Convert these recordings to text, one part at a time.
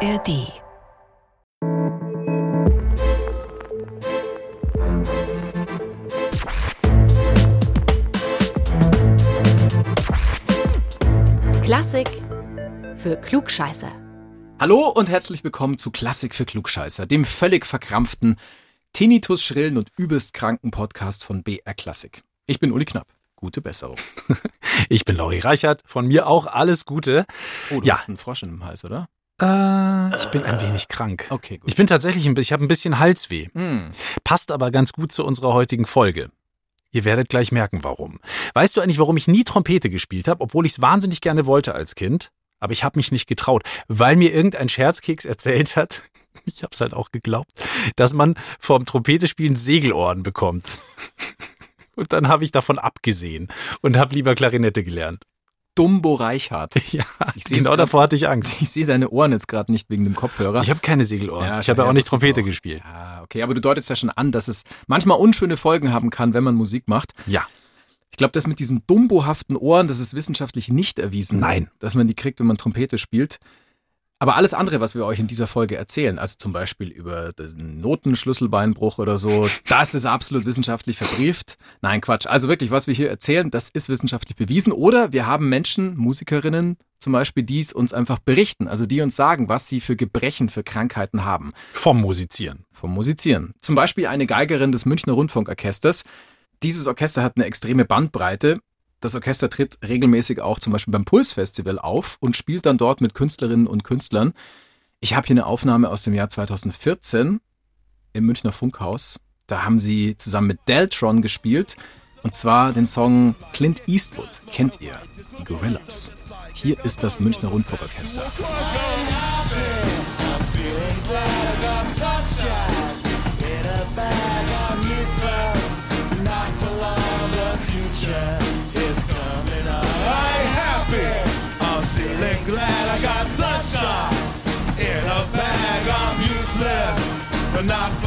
ARD. Klassik für Klugscheißer. Hallo und herzlich willkommen zu Klassik für Klugscheißer, dem völlig verkrampften, Tinnitus schrillen und übelst kranken Podcast von BR Klassik. Ich bin Uli Knapp. Gute Besserung. Ich bin Lauri Reichert. Von mir auch alles Gute. Oh, du Ja. hast einen Frosch in dem Hals, oder? Äh, ich bin ein wenig krank. Okay, gut. Ich bin tatsächlich ein bisschen, ich habe ein bisschen Halsweh. Hm. Passt aber ganz gut zu unserer heutigen Folge. Ihr werdet gleich merken, warum. Weißt du eigentlich, warum ich nie Trompete gespielt habe, obwohl ich es wahnsinnig gerne wollte als Kind? Aber ich habe mich nicht getraut, weil mir irgendein Scherzkeks erzählt hat, ich habe es halt auch geglaubt, dass man vom Trompetespielen Segelohren bekommt. Und dann habe ich davon abgesehen und habe lieber Klarinette gelernt. Dumbo Reichhardt. Ja, genau grad. davor hatte ich Angst. Ich sehe deine Ohren jetzt gerade nicht wegen dem Kopfhörer. Ich habe keine Segelohren. Ja, ich habe ja auch nicht Trompete auch. gespielt. Ah, okay, aber du deutest ja schon an, dass es manchmal unschöne Folgen haben kann, wenn man Musik macht. Ja. Ich glaube, das mit diesen dumbohaften Ohren, das ist wissenschaftlich nicht erwiesen. Nein. Dass man die kriegt, wenn man Trompete spielt. Aber alles andere, was wir euch in dieser Folge erzählen, also zum Beispiel über den Notenschlüsselbeinbruch oder so, das ist absolut wissenschaftlich verbrieft. Nein, Quatsch. Also wirklich, was wir hier erzählen, das ist wissenschaftlich bewiesen. Oder wir haben Menschen, Musikerinnen zum Beispiel, die es uns einfach berichten, also die uns sagen, was sie für Gebrechen, für Krankheiten haben Vom Musizieren. vom Musizieren. Zum Beispiel eine Geigerin des Münchner Rundfunkorchesters. Dieses Orchester hat eine extreme Bandbreite. Das Orchester tritt regelmäßig auch zum Beispiel beim Pulsfestival auf und spielt dann dort mit Künstlerinnen und Künstlern. Ich habe hier eine Aufnahme aus dem Jahr 2014 im Münchner Funkhaus. Da haben sie zusammen mit Deltron gespielt und zwar den Song Clint Eastwood. Kennt ihr? Die Gorillas. Hier ist das Münchner Rundfunkorchester. On.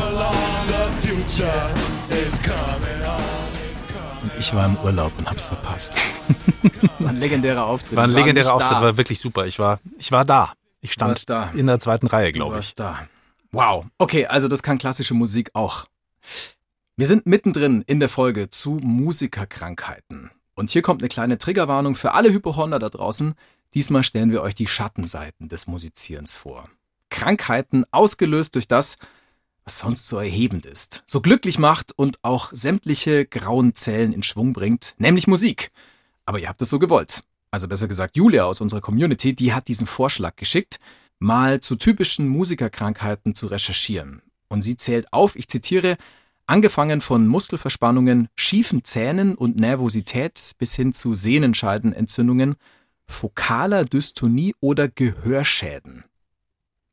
Ich war im Urlaub und hab's verpasst. War ein legendärer Auftritt. War ein legendärer Auftritt, da. war wirklich super. Ich war, ich war da. Ich stand da. in der zweiten Reihe, Du glaube ich. warst da. Wow. Okay, also das kann klassische Musik auch. Wir sind mittendrin in der Folge zu Musikerkrankheiten. Und hier kommt eine kleine Triggerwarnung für alle Hypochonder da draußen. Diesmal stellen wir euch die Schattenseiten des Musizierens vor. Krankheiten ausgelöst durch das, was sonst so erhebend ist, so glücklich macht und auch sämtliche grauen Zellen in Schwung bringt, nämlich Musik. Aber ihr habt es so gewollt. Also besser gesagt, Julia aus unserer Community, die hat diesen Vorschlag geschickt, mal zu typischen Musikerkrankheiten zu recherchieren. Und sie zählt auf, ich zitiere, angefangen von Muskelverspannungen, schiefen Zähnen und Nervosität bis hin zu Sehnenscheidenentzündungen, fokaler Dystonie oder Gehörschäden.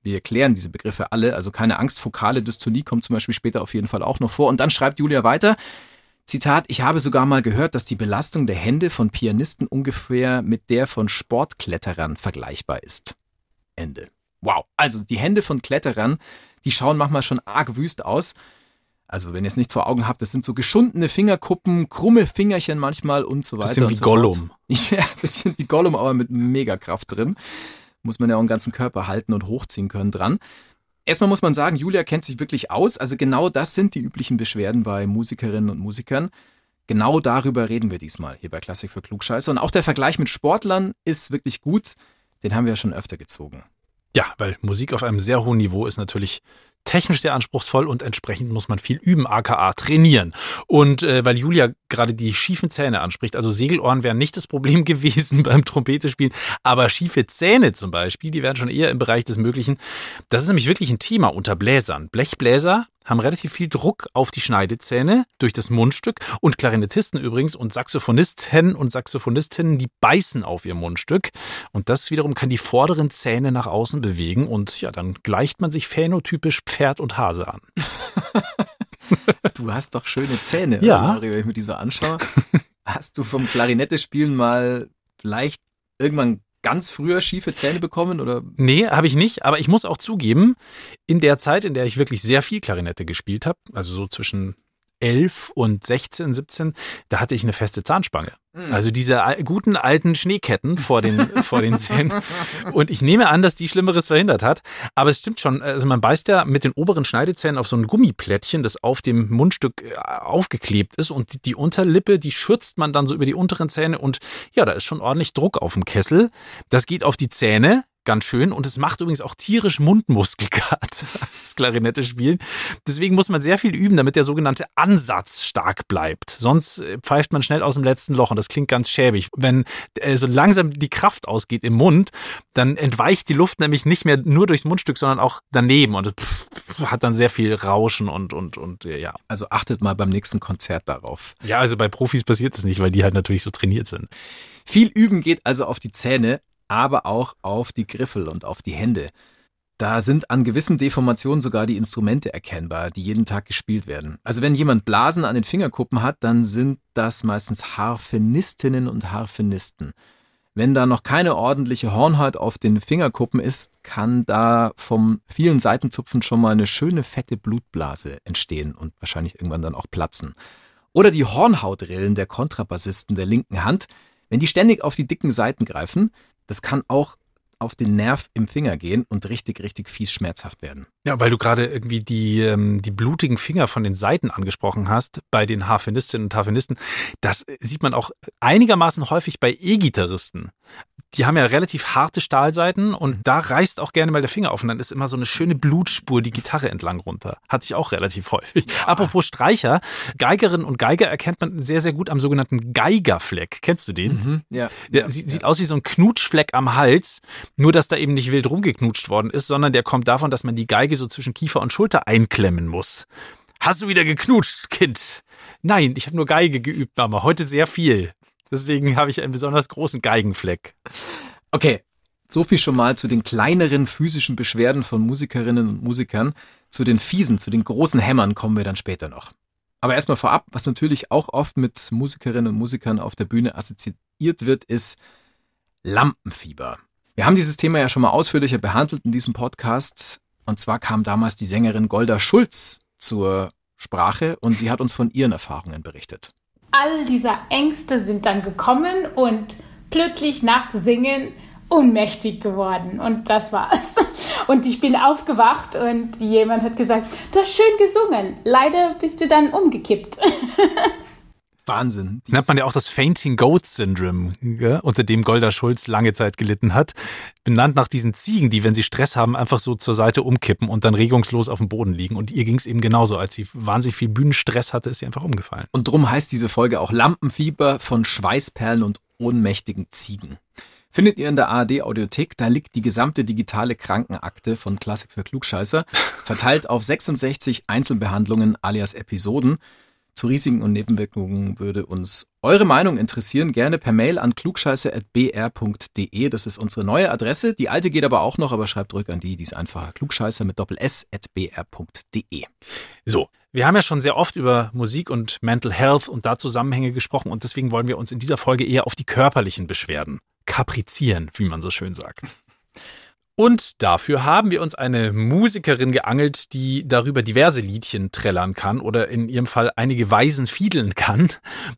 Wir erklären diese Begriffe alle, also keine Angst, fokale Dystonie kommt zum Beispiel später auf jeden Fall auch noch vor. Und dann schreibt Julia weiter, Zitat, ich habe sogar mal gehört, dass die Belastung der Hände von Pianisten ungefähr mit der von Sportkletterern vergleichbar ist. Ende. Wow. Also die Hände von Kletterern, die schauen manchmal schon arg wüst aus. Also wenn ihr es nicht vor Augen habt, das sind so geschundene Fingerkuppen, krumme Fingerchen manchmal und so weiter. Bisschen und wie so Gollum. Fort. Ja, bisschen wie Gollum, aber mit Megakraft drin. Muss man ja auch den ganzen Körper halten und hochziehen können dran. Erstmal muss man sagen, Julia kennt sich wirklich aus. Also genau das sind die üblichen Beschwerden bei Musikerinnen und Musikern. Genau darüber reden wir diesmal hier bei Klassik für Klugscheiße. Und auch der Vergleich mit Sportlern ist wirklich gut. Den haben wir ja schon öfter gezogen. Ja, weil Musik auf einem sehr hohen Niveau ist natürlich technisch sehr anspruchsvoll und entsprechend muss man viel üben, aka trainieren. Und äh, weil Julia gerade die schiefen Zähne anspricht, also Segelohren wären nicht das Problem gewesen beim Trompetespielen, aber schiefe Zähne zum Beispiel, die wären schon eher im Bereich des Möglichen. Das ist nämlich wirklich ein Thema unter Bläsern. Blechbläser haben relativ viel Druck auf die Schneidezähne durch das Mundstück und Klarinettisten übrigens und Saxophonisten und Saxophonistinnen, die beißen auf ihr Mundstück und das wiederum kann die vorderen Zähne nach außen bewegen und ja, dann gleicht man sich phänotypisch Pferd und Hase an. Du hast doch schöne Zähne, Ja. Mario, wenn ich mir die so anschaue. Hast du vom Klarinette spielen mal vielleicht irgendwann ganz früher schiefe Zähne bekommen oder? Nee, habe ich nicht, aber ich muss auch zugeben, in der Zeit, in der ich wirklich sehr viel Klarinette gespielt habe, also so zwischen 11 und 16, 17, da hatte ich eine feste Zahnspange. Hm. Also diese guten alten Schneeketten vor den, vor den Zähnen. Und ich nehme an, dass die Schlimmeres verhindert hat. Aber es stimmt schon, also man beißt ja mit den oberen Schneidezähnen auf so ein Gummiplättchen, das auf dem Mundstück äh, aufgeklebt ist. Und die- die Unterlippe, die schürzt man dann so über die unteren Zähne. Und ja, da ist schon ordentlich Druck auf dem Kessel. Das geht auf die Zähne. Ganz schön. Und es macht übrigens auch tierisch Mundmuskelkater, das Klarinette spielen. Deswegen muss man sehr viel üben, damit der sogenannte Ansatz stark bleibt. Sonst äh, pfeift man schnell aus dem letzten Loch und das klingt ganz schäbig. Wenn äh, so langsam die Kraft ausgeht im Mund, dann entweicht die Luft nämlich nicht mehr nur durchs Mundstück, sondern auch daneben und es hat dann sehr viel Rauschen und, und, und äh, ja. Also achtet mal beim nächsten Konzert darauf. Ja, also bei Profis passiert es nicht, weil die halt natürlich so trainiert sind. Viel Üben geht also auf die Zähne, aber auch auf die Griffel und auf die Hände. Da sind an gewissen Deformationen sogar die Instrumente erkennbar, die jeden Tag gespielt werden. Also wenn jemand Blasen an den Fingerkuppen hat, dann sind das meistens Harfenistinnen und Harfenisten. Wenn da noch keine ordentliche Hornhaut auf den Fingerkuppen ist, kann da vom vielen Seitenzupfen schon mal eine schöne fette Blutblase entstehen und wahrscheinlich irgendwann dann auch platzen. Oder die Hornhautrillen der Kontrabassisten der linken Hand, wenn die ständig auf die dicken Seiten greifen, das kann auch auf den Nerv im Finger gehen und richtig, richtig fies schmerzhaft werden. Ja, weil du gerade irgendwie die, ähm, die blutigen Finger von den Seiten angesprochen hast, bei den Harfenistinnen und Harfenisten. Das sieht man auch einigermaßen häufig bei E-Gitarristen. Die haben ja relativ harte Stahlseiten und da reißt auch gerne mal der Finger auf und dann ist immer so eine schöne Blutspur die Gitarre entlang runter. Hatte ich auch relativ häufig. Apropos Streicher, Geigerinnen und Geiger erkennt man sehr, sehr gut am sogenannten Geigerfleck. Kennst du den? Ja. Der sieht, sieht aus wie so ein Knutschfleck am Hals, nur dass da eben nicht wild rumgeknutscht worden ist, sondern der kommt davon, dass man die Geige so zwischen Kiefer und Schulter einklemmen muss. Hast du wieder geknutscht, Kind? Nein, ich habe nur Geige geübt, Mama. Heute sehr viel. Deswegen habe ich einen besonders großen Geigenfleck. Okay, so viel schon mal zu den kleineren physischen Beschwerden von Musikerinnen und Musikern. Zu den fiesen, zu den großen Hämmern kommen wir dann später noch. Aber erstmal vorab, was natürlich auch oft mit Musikerinnen und Musikern auf der Bühne assoziiert wird, ist Lampenfieber. Wir haben dieses Thema ja schon mal ausführlicher behandelt in diesem Podcast. Und zwar kam damals die Sängerin Golda Schulz zur Sprache und sie hat uns von ihren Erfahrungen berichtet. All diese Ängste sind dann gekommen und plötzlich nach Singen ohnmächtig geworden. Und das war's. Und ich bin aufgewacht und jemand hat gesagt, du hast schön gesungen. Leider bist du dann umgekippt. Wahnsinn. Die Nennt man ja auch das Fainting Goat Syndrome, gell? unter dem Golda Schulz lange Zeit gelitten hat. Benannt nach diesen Ziegen, die, wenn sie Stress haben, einfach so zur Seite umkippen und dann regungslos auf dem Boden liegen. Und ihr ging es eben genauso. Als sie wahnsinnig viel Bühnenstress hatte, ist sie einfach umgefallen. Und drum heißt diese Folge auch Lampenfieber von Schweißperlen und ohnmächtigen Ziegen. Findet ihr in der ARD Audiothek, da liegt die gesamte digitale Krankenakte von Klassik für Klugscheißer, verteilt auf 66 Einzelbehandlungen alias Episoden. Zu Risiken und Nebenwirkungen würde uns eure Meinung interessieren. Gerne per Mail an klugscheißer.br.de. Das ist unsere neue Adresse. Die alte geht aber auch noch, aber schreibt zurück an die, die ist einfacher. Klugscheißer mit Doppel S at br.de. So, wir haben ja schon sehr oft über Musik und Mental Health und da Zusammenhänge gesprochen und deswegen wollen wir uns in dieser Folge eher auf die körperlichen Beschwerden kaprizieren, wie man so schön sagt. Und dafür haben wir uns eine Musikerin geangelt, die darüber diverse Liedchen trällern kann oder in ihrem Fall einige Weisen fiedeln kann.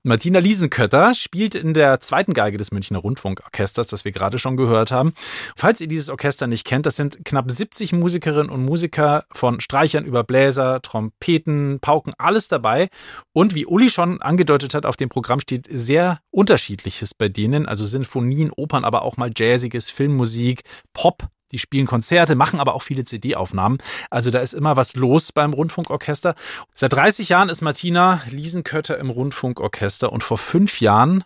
Martina Liesenkötter spielt in der zweiten Geige des Münchner Rundfunkorchesters, das wir gerade schon gehört haben. Falls ihr dieses Orchester nicht kennt, das sind knapp 70 Musikerinnen und Musiker von Streichern über Bläser, Trompeten, Pauken, alles dabei. Und wie Uli schon angedeutet hat, auf dem Programm steht sehr unterschiedliches bei denen, also Sinfonien, Opern, aber auch mal Jazziges, Filmmusik, Pop, die spielen Konzerte, machen aber auch viele CD-Aufnahmen. Also da ist immer was los beim Rundfunkorchester. Seit 30 Jahren ist Martina Liesenkötter im Rundfunkorchester und vor fünf Jahren,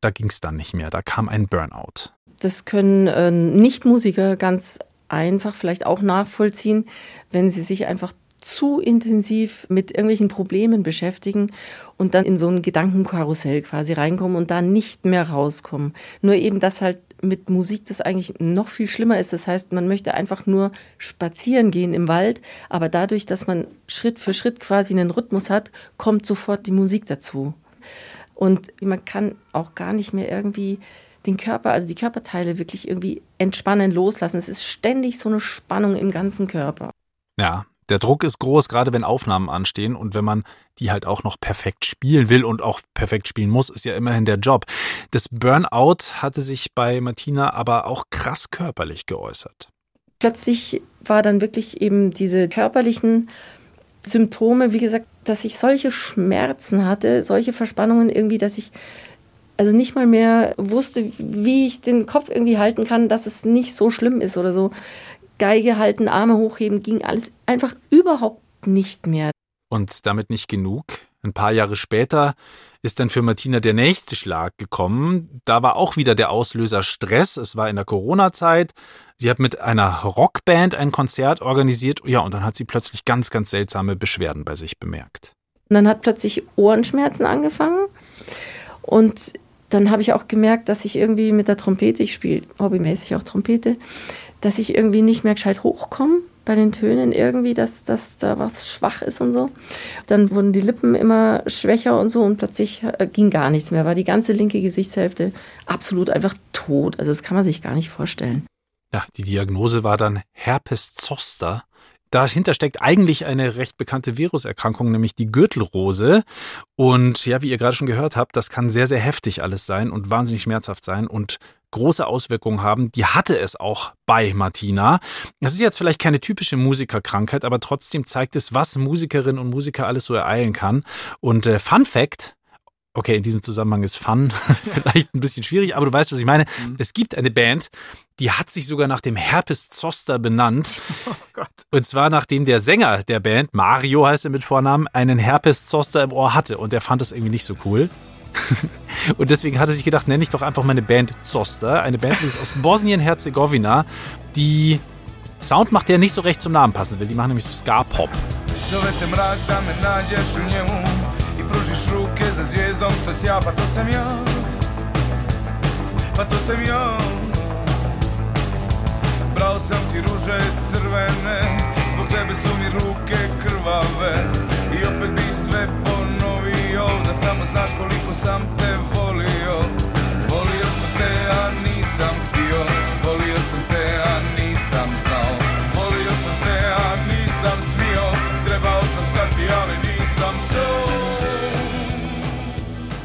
da ging es dann nicht mehr. Da kam ein Burnout. Das können äh, Nichtmusiker ganz einfach vielleicht auch nachvollziehen, wenn sie sich einfach zu intensiv mit irgendwelchen Problemen beschäftigen und dann in so ein Gedankenkarussell quasi reinkommen und da nicht mehr rauskommen. Nur eben, dass halt mit Musik das eigentlich noch viel schlimmer ist. Das heißt, man möchte einfach nur spazieren gehen im Wald, aber dadurch, dass man Schritt für Schritt quasi einen Rhythmus hat, kommt sofort die Musik dazu. Und man kann auch gar nicht mehr irgendwie den Körper, also die Körperteile wirklich irgendwie entspannen, loslassen. Es ist ständig so eine Spannung im ganzen Körper. Ja, Der Druck ist groß, gerade wenn Aufnahmen anstehen und wenn man die halt auch noch perfekt spielen will und auch perfekt spielen muss, ist ja immerhin der Job. Das Burnout hatte sich bei Martina aber auch krass körperlich geäußert. Plötzlich war dann wirklich eben diese körperlichen Symptome, wie gesagt, dass ich solche Schmerzen hatte, solche Verspannungen irgendwie, dass ich also nicht mal mehr wusste, wie ich den Kopf irgendwie halten kann, dass es nicht so schlimm ist oder so. Geige halten, Arme hochheben, ging alles einfach überhaupt nicht mehr. Und damit nicht genug. Ein paar Jahre später ist dann für Martina der nächste Schlag gekommen. Da war auch wieder der Auslöser Stress. Es war in der Corona-Zeit. Sie hat mit einer Rockband ein Konzert organisiert. Ja, und dann hat sie plötzlich ganz, ganz seltsame Beschwerden bei sich bemerkt. Und dann hat plötzlich Ohrenschmerzen angefangen. Und dann habe ich auch gemerkt, dass ich irgendwie mit der Trompete, ich spiele hobbymäßig auch Trompete, dass ich irgendwie nicht mehr gescheit hochkomme bei den Tönen irgendwie, dass, dass da was schwach ist und so. Dann wurden die Lippen immer schwächer und so und plötzlich äh, ging gar nichts mehr, war die ganze linke Gesichtshälfte absolut einfach tot. Also das kann man sich gar nicht vorstellen. Ja, die Diagnose war dann Herpes zoster. Dahinter steckt eigentlich eine recht bekannte Viruserkrankung, nämlich die Gürtelrose. Und ja, wie ihr gerade schon gehört habt, das kann sehr, sehr heftig alles sein und wahnsinnig schmerzhaft sein und große Auswirkungen haben. Die hatte es auch bei Martina. Das ist jetzt vielleicht keine typische Musikerkrankheit, aber trotzdem zeigt es, was Musikerinnen und Musiker alles so ereilen kann. Und äh, Fun Fact, okay, in diesem Zusammenhang ist Fun vielleicht ein bisschen schwierig, aber du weißt, was ich meine. Mhm. Es gibt eine Band, die hat sich sogar nach dem Herpes Zoster benannt. Oh Gott. Und zwar nachdem der Sänger der Band, Mario heißt er mit Vornamen, einen Herpes Zoster im Ohr hatte und der fand das irgendwie nicht so cool. und deswegen hat er sich gedacht, nenne ich doch einfach meine Band Zoster. Eine Band die ist aus Bosnien-Herzegowina, die Sound macht, der nicht so recht zum Namen passen will. Die machen nämlich so Ska-Pop. Brao sam ti ruže crvene Zbog tebe su mi ruke krvave I opet bi sve samo znaš koliko sam te volio Volio sam te, a nisam htio Volio sam te, a nisam znao Volio sam te, a nisam smio Trebao sam stati, ali nisam stao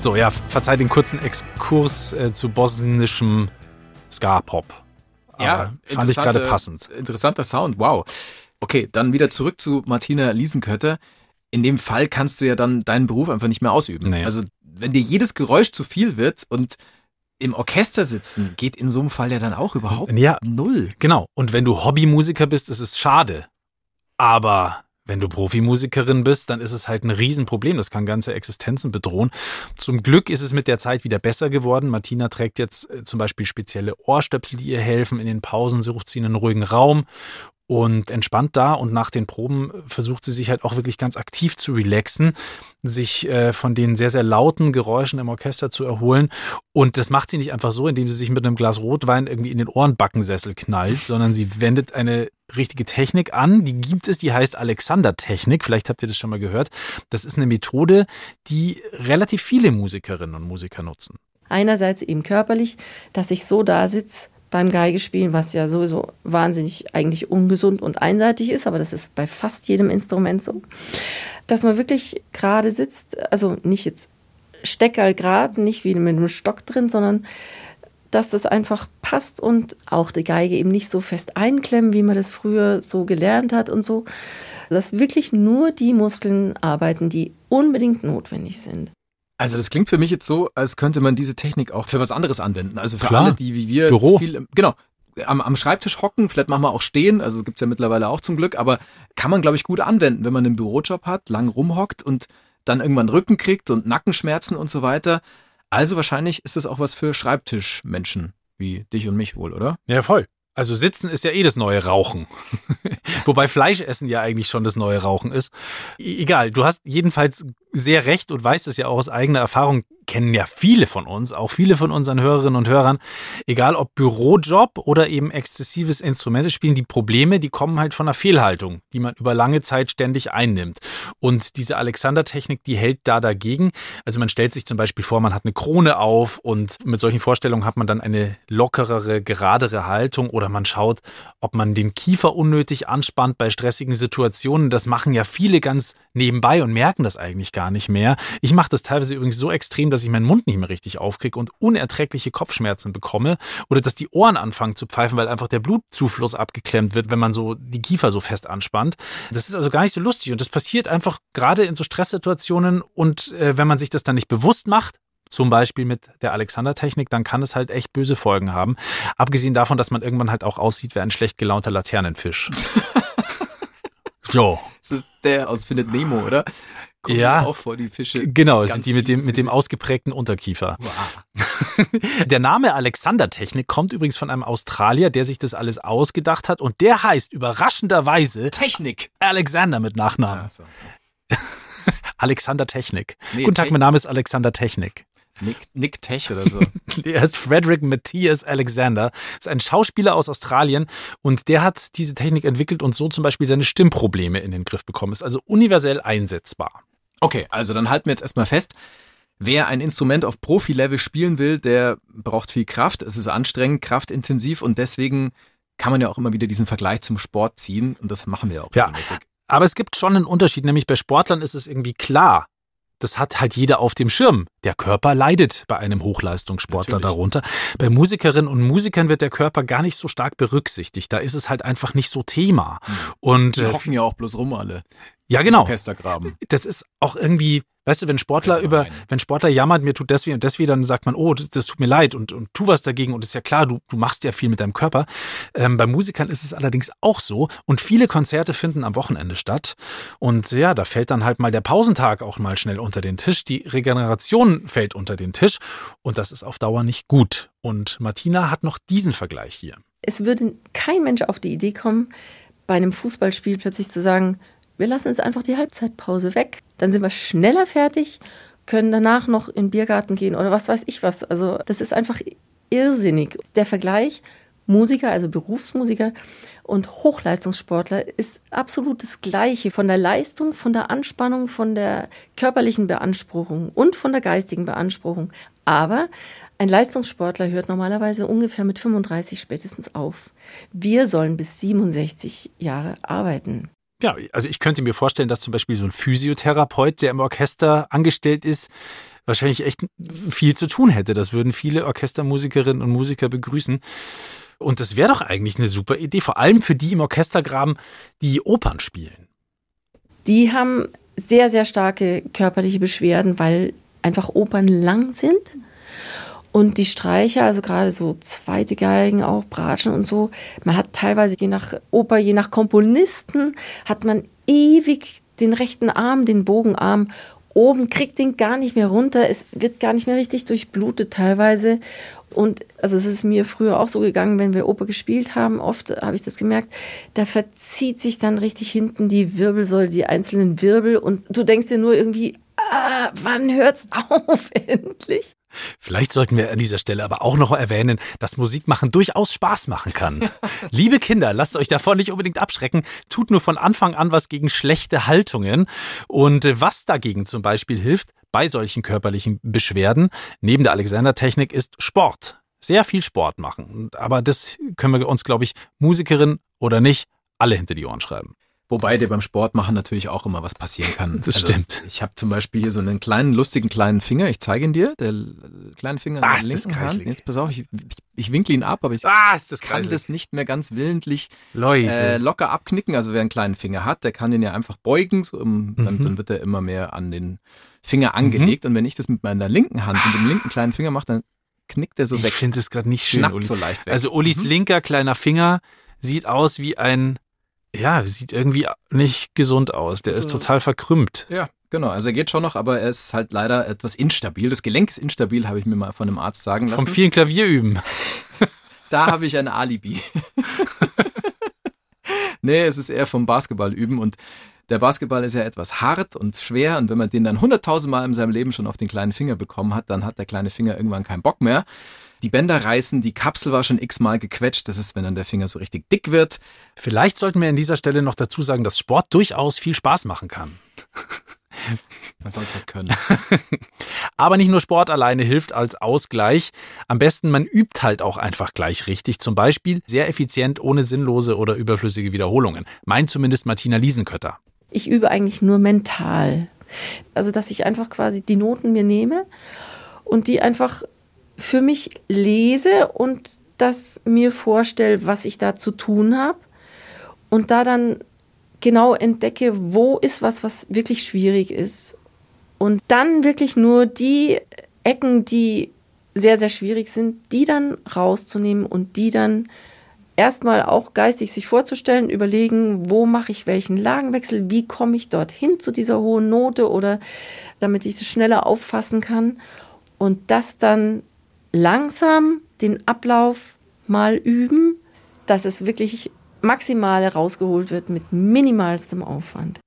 So, ja, verzeih den kurzen Exkurs äh, zu bosnischem Ska-Pop. Ja, fand ich gerade passend. Interessanter Sound, wow. Okay, dann wieder zurück zu Martina Liesenkötter. In dem Fall kannst du ja dann deinen Beruf einfach nicht mehr ausüben. Nee. Also, wenn dir jedes Geräusch zu viel wird und im Orchester sitzen, geht in so einem Fall ja dann auch überhaupt ja, null. Genau. Und wenn du Hobbymusiker bist, ist es schade. Aber wenn du Profimusikerin bist, dann ist es halt ein Riesenproblem. Das kann ganze Existenzen bedrohen. Zum Glück ist es mit der Zeit wieder besser geworden. Martina trägt jetzt äh, zum Beispiel spezielle Ohrstöpsel, die ihr helfen. In den Pausen sucht sie einen ruhigen Raum und entspannt da und nach den Proben versucht sie sich halt auch wirklich ganz aktiv zu relaxen, sich äh, von den sehr, sehr lauten Geräuschen im Orchester zu erholen. Und das macht sie nicht einfach so, indem sie sich mit einem Glas Rotwein irgendwie in den Ohrenbackensessel knallt, sondern sie wendet eine richtige Technik an. Die gibt es, die heißt Alexander-Technik. Vielleicht habt ihr das schon mal gehört. Das ist eine Methode, die relativ viele Musikerinnen und Musiker nutzen. Einerseits eben körperlich, dass ich so da sitze, beim Geigespielen, was ja sowieso wahnsinnig eigentlich ungesund und einseitig ist, aber das ist bei fast jedem Instrument so, dass man wirklich gerade sitzt, also nicht jetzt Steckerl gerade, nicht wie mit einem Stock drin, sondern dass das einfach passt und auch die Geige eben nicht so fest einklemmen, wie man das früher so gelernt hat und so. Dass wirklich nur die Muskeln arbeiten, die unbedingt notwendig sind. Also das klingt für mich jetzt so, als könnte man diese Technik auch für was anderes anwenden. Also für Klar. alle, die wie wir Büro. viel, genau, am, am Schreibtisch hocken, vielleicht machen wir auch stehen, also gibt's ja mittlerweile auch zum Glück, aber kann man, glaube ich, gut anwenden, wenn man einen Bürojob hat, lang rumhockt und dann irgendwann Rücken kriegt und Nackenschmerzen und so weiter. Also wahrscheinlich ist es auch was für Schreibtischmenschen wie dich und mich wohl, oder? Ja, voll. Also sitzen ist ja eh das neue Rauchen. Wobei Fleischessen ja eigentlich schon das neue Rauchen ist. E egal, du hast jedenfalls sehr recht und weiß es ja auch aus eigener Erfahrung, kennen ja viele von uns, auch viele von unseren Hörerinnen und Hörern, egal ob Bürojob oder eben exzessives Instrumente spielen, die Probleme, die kommen halt von einer Fehlhaltung, die man über lange Zeit ständig einnimmt. Und diese Alexander-Technik, die hält da dagegen. Also man stellt sich zum Beispiel vor, man hat eine Krone auf und mit solchen Vorstellungen hat man dann eine lockerere, geradere Haltung oder man schaut, ob man den Kiefer unnötig anspannt bei stressigen Situationen. Das machen ja viele ganz nebenbei und merken das eigentlich gar nicht mehr. Ich mache das teilweise übrigens so extrem, dass ich meinen Mund nicht mehr richtig aufkriege und unerträgliche Kopfschmerzen bekomme oder dass die Ohren anfangen zu pfeifen, weil einfach der Blutzufluss abgeklemmt wird, wenn man so die Kiefer so fest anspannt. Das ist also gar nicht so lustig und das passiert einfach gerade in so Stresssituationen und äh, wenn man sich das dann nicht bewusst macht, zum Beispiel mit der Alexander-Technik, dann kann es halt echt böse Folgen haben. Abgesehen davon, dass man irgendwann halt auch aussieht wie ein schlecht gelaunter Laternenfisch. so. Das ist der aus Findet Nemo, oder? Kommen ja, auch vor die Fische. Genau, sind die mit dem, mit dem ausgeprägten Unterkiefer. Wow. der Name Alexander-Technik kommt übrigens von einem Australier, der sich das alles ausgedacht hat und der heißt überraschenderweise Technik. Alexander mit Nachnamen. Ja, so. Alexander Technik. Nee, Guten Tag, Te mein Name ist Alexander Technik. Nick, Nick Tech oder so. er ist Frederick Matthias Alexander. Ist ein Schauspieler aus Australien und der hat diese Technik entwickelt und so zum Beispiel seine Stimmprobleme in den Griff bekommen. Ist also universell einsetzbar. Okay, also dann halten wir jetzt erstmal fest. Wer ein Instrument auf Profi-Level spielen will, der braucht viel Kraft. Es ist anstrengend, kraftintensiv und deswegen kann man ja auch immer wieder diesen Vergleich zum Sport ziehen und das machen wir auch ja. regelmäßig. Aber es gibt schon einen Unterschied, nämlich bei Sportlern ist es irgendwie klar, das hat halt jeder auf dem Schirm. Der Körper leidet bei einem Hochleistungssportler Natürlich. darunter. Bei Musikerinnen und Musikern wird der Körper gar nicht so stark berücksichtigt. Da ist es halt einfach nicht so Thema. Hm. Und die äh, hocken ja auch bloß rum alle. Ja, genau. Orchestergraben. Das ist auch irgendwie, weißt du, wenn Sportler über, wenn Sportler jammert, mir tut das weh und das weh, dann sagt man, oh, das, das, tut mir leid und, und tu was dagegen und ist ja klar, du, du machst ja viel mit deinem Körper. Ähm, bei Musikern ist es allerdings auch so und viele Konzerte finden am Wochenende statt und ja, da fällt dann halt mal der Pausentag auch mal schnell unter den Tisch, die Regeneration fällt unter den Tisch und das ist auf Dauer nicht gut. Und Martina hat noch diesen Vergleich hier. Es würde kein Mensch auf die Idee kommen, bei einem Fußballspiel plötzlich zu sagen, wir lassen jetzt einfach die Halbzeitpause weg. Dann sind wir schneller fertig, können danach noch in den Biergarten gehen oder was weiß ich was. Also das ist einfach irrsinnig. Der Vergleich Musiker, also Berufsmusiker und Hochleistungssportler ist absolut das Gleiche von der Leistung, von der Anspannung, von der körperlichen Beanspruchung und von der geistigen Beanspruchung. Aber ein Leistungssportler hört normalerweise ungefähr mit 35 spätestens auf. Wir sollen bis 67 Jahre arbeiten. Ja, also ich könnte mir vorstellen, dass zum Beispiel so ein Physiotherapeut, der im Orchester angestellt ist, wahrscheinlich echt viel zu tun hätte. Das würden viele Orchestermusikerinnen und Musiker begrüßen. Und das wäre doch eigentlich eine super Idee, vor allem für die im Orchestergraben, die Opern spielen. Die haben sehr, sehr starke körperliche Beschwerden, weil einfach Opern lang sind und die Streicher, also gerade so zweite Geigen, auch Bratschen und so, man hat teilweise je nach Oper, je nach Komponisten, hat man ewig den rechten Arm, den Bogenarm oben, kriegt den gar nicht mehr runter. Es wird gar nicht mehr richtig durchblutet teilweise. Und also es ist mir früher auch so gegangen, wenn wir Oper gespielt haben, oft habe ich das gemerkt, da verzieht sich dann richtig hinten die Wirbelsäule, die einzelnen Wirbel und du denkst dir nur irgendwie, ah, wann hört's auf endlich? Vielleicht sollten wir an dieser Stelle aber auch noch erwähnen, dass Musikmachen durchaus Spaß machen kann. Liebe Kinder, lasst euch davon nicht unbedingt abschrecken. Tut nur von Anfang an was gegen schlechte Haltungen. Und was dagegen zum Beispiel hilft bei solchen körperlichen Beschwerden, neben der Alexander-Technik, ist Sport. Sehr viel Sport machen. Aber das können wir uns, glaube ich, Musikerin oder nicht, alle hinter die Ohren schreiben. Wobei dir beim Sport machen natürlich auch immer was passieren kann. Das also, stimmt. Ich habe zum Beispiel hier so einen kleinen, lustigen kleinen Finger. Ich zeige ihn dir. Der kleine Finger ah, in der linken Hand. Jetzt pass auf, ich, ich, ich winkle ihn ab, aber ich ah, ist das kann das nicht mehr ganz willentlich. Äh, locker abknicken. Also wer einen kleinen Finger hat, der kann den ja einfach beugen. So, um, dann, mhm. dann wird er immer mehr an den Finger angelegt. Mhm. Und wenn ich das mit meiner linken Hand, mit dem linken kleinen Finger mache, dann knickt er so ich weg. Ich finde es gerade nicht schön, Schnappt Uli. so leicht weg. Also Ulis mhm. linker kleiner Finger sieht aus wie ein ja, sieht irgendwie nicht gesund aus. Der so. ist total verkrümmt. Ja, genau. Also er geht schon noch, aber er ist halt leider etwas instabil. Das Gelenk ist instabil, habe ich mir mal von einem Arzt sagen lassen. Vom vielen Klavierüben. da habe ich ein Alibi. nee, es ist eher vom Basketball üben und Der Basketball ist ja etwas hart und schwer und wenn man den dann hunderttausendmal in seinem Leben schon auf den kleinen Finger bekommen hat, dann hat der kleine Finger irgendwann keinen Bock mehr. Die Bänder reißen, die Kapsel war schon x-mal gequetscht. Das ist, wenn dann der Finger so richtig dick wird. Vielleicht sollten wir an dieser Stelle noch dazu sagen, dass Sport durchaus viel Spaß machen kann. Man soll es halt können. Aber nicht nur Sport alleine hilft als Ausgleich. Am besten, man übt halt auch einfach gleich richtig. Zum Beispiel sehr effizient, ohne sinnlose oder überflüssige Wiederholungen. Meint zumindest Martina Liesenkötter. Ich übe eigentlich nur mental. Also, dass ich einfach quasi die Noten mir nehme und die einfach für mich lese und das mir vorstelle, was ich da zu tun habe. Und da dann genau entdecke, wo ist was, was wirklich schwierig ist. Und dann wirklich nur die Ecken, die sehr, sehr schwierig sind, die dann rauszunehmen und die dann erstmal auch geistig sich vorzustellen, überlegen, wo mache ich welchen Lagenwechsel, wie komme ich dorthin zu dieser hohen Note oder damit ich es schneller auffassen kann. Und das dann langsam den Ablauf mal üben, dass es wirklich maximal rausgeholt wird mit minimalstem Aufwand.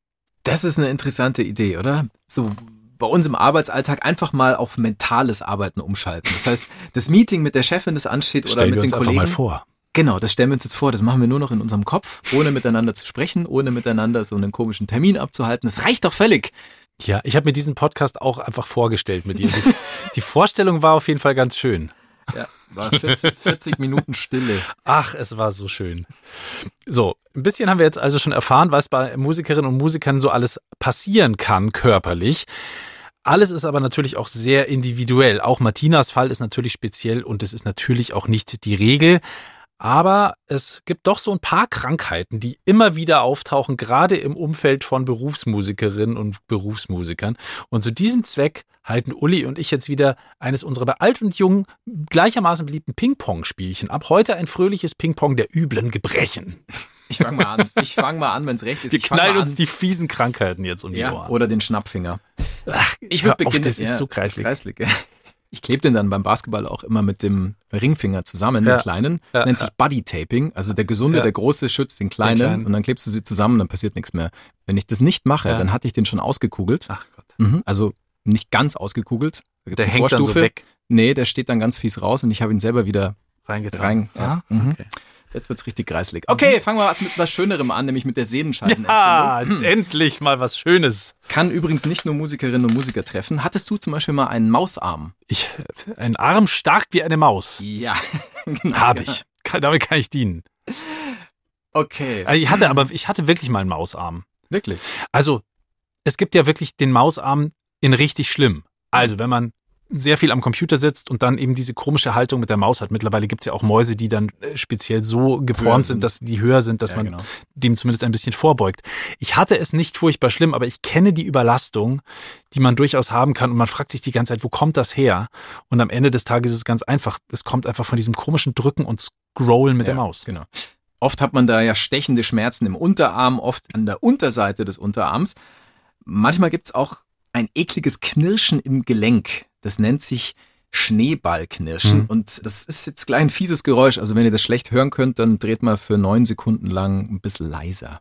Das ist eine interessante Idee, oder? So bei uns im Arbeitsalltag einfach mal auf mentales Arbeiten umschalten. Das heißt, das Meeting mit der Chefin, das ansteht oder Stellen mit wir den uns Kollegen. einfach mal vor. Genau, das stellen wir uns jetzt vor. Das machen wir nur noch in unserem Kopf, ohne miteinander zu sprechen, ohne miteinander so einen komischen Termin abzuhalten. Das reicht doch völlig. Ja, ich habe mir diesen Podcast auch einfach vorgestellt mit dir. Die, die Vorstellung war auf jeden Fall ganz schön. Ja, war 40, 40 Minuten Stille. Ach, es war so schön. So, ein bisschen haben wir jetzt also schon erfahren, was bei Musikerinnen und Musikern so alles passieren kann körperlich. Alles ist aber natürlich auch sehr individuell. Auch Martinas Fall ist natürlich speziell und es ist natürlich auch nicht die Regel. Aber es gibt doch so ein paar Krankheiten, die immer wieder auftauchen, gerade im Umfeld von Berufsmusikerinnen und Berufsmusikern. Und zu diesem Zweck halten Uli und ich jetzt wieder eines unserer bei alt und jung gleichermaßen beliebten Ping-Pong-Spielchen ab. Heute ein fröhliches Ping-Pong der üblen Gebrechen. Ich fange mal an. Ich fange mal an, wenn es recht ist. Wir knallen uns die fiesen Krankheiten jetzt um die ja, Ohren. oder den Schnappfinger. Ach, Ich würde auf, beginnen. Das ist ja, so kreislig. das ist kreislig. ja. Ich klebe den dann beim Basketball auch immer mit dem Ringfinger zusammen, Ja. den kleinen. Ja, Nennt sich Buddy Taping. Also der Gesunde, der Große schützt den Kleinen, Kleinen. und dann klebst du sie zusammen, dann passiert nichts mehr. Wenn ich das nicht mache, dann hatte ich den schon ausgekugelt. Ach Gott. Mhm, also nicht ganz ausgekugelt. Der eine hängt dann so Vorstufe. weg. Nee, der steht dann ganz fies raus und ich habe ihn selber wieder Reingetan. rein. Ja? Mhm. Okay. Jetzt wird's richtig kreislig. Okay, fangen wir mit was Schönerem an, nämlich mit der Sehnenscheidenentzündung. Ah, endlich mal was Schönes. Kann übrigens nicht nur Musikerinnen und Musiker treffen. Hattest du zum Beispiel mal einen Mausarm? Ich, ein Arm stark wie eine Maus. Ja, genau. Habe ich. Kann, damit kann ich dienen. Okay. Also ich hatte aber, ich hatte wirklich mal einen Mausarm. Wirklich? Also, es gibt ja wirklich den Mausarm in richtig schlimm. Also, wenn man sehr viel am Computer sitzt und dann eben diese komische Haltung mit der Maus hat. Mittlerweile gibt es ja auch Mäuse, die dann äh, speziell so geformt sind, sind. dass die höher sind, dass Ja, man genau. dem zumindest ein bisschen vorbeugt. Ich hatte es nicht furchtbar schlimm, aber ich kenne die Überlastung, die man durchaus haben kann und man fragt sich die ganze Zeit, wo kommt das her? Und am Ende des Tages ist es ganz einfach. Es kommt einfach von diesem komischen Drücken und Scrollen mit der Ja, Maus. Genau. Oft hat man da ja stechende Schmerzen im Unterarm, oft an der Unterseite des Unterarms. Manchmal gibt's auch ein ekliges Knirschen im Gelenk. Das nennt sich Schneeballknirschen. Hm. Und das ist jetzt gleich ein fieses Geräusch. Also wenn ihr das schlecht hören könnt, dann dreht mal für neun Sekunden lang ein bisschen leiser.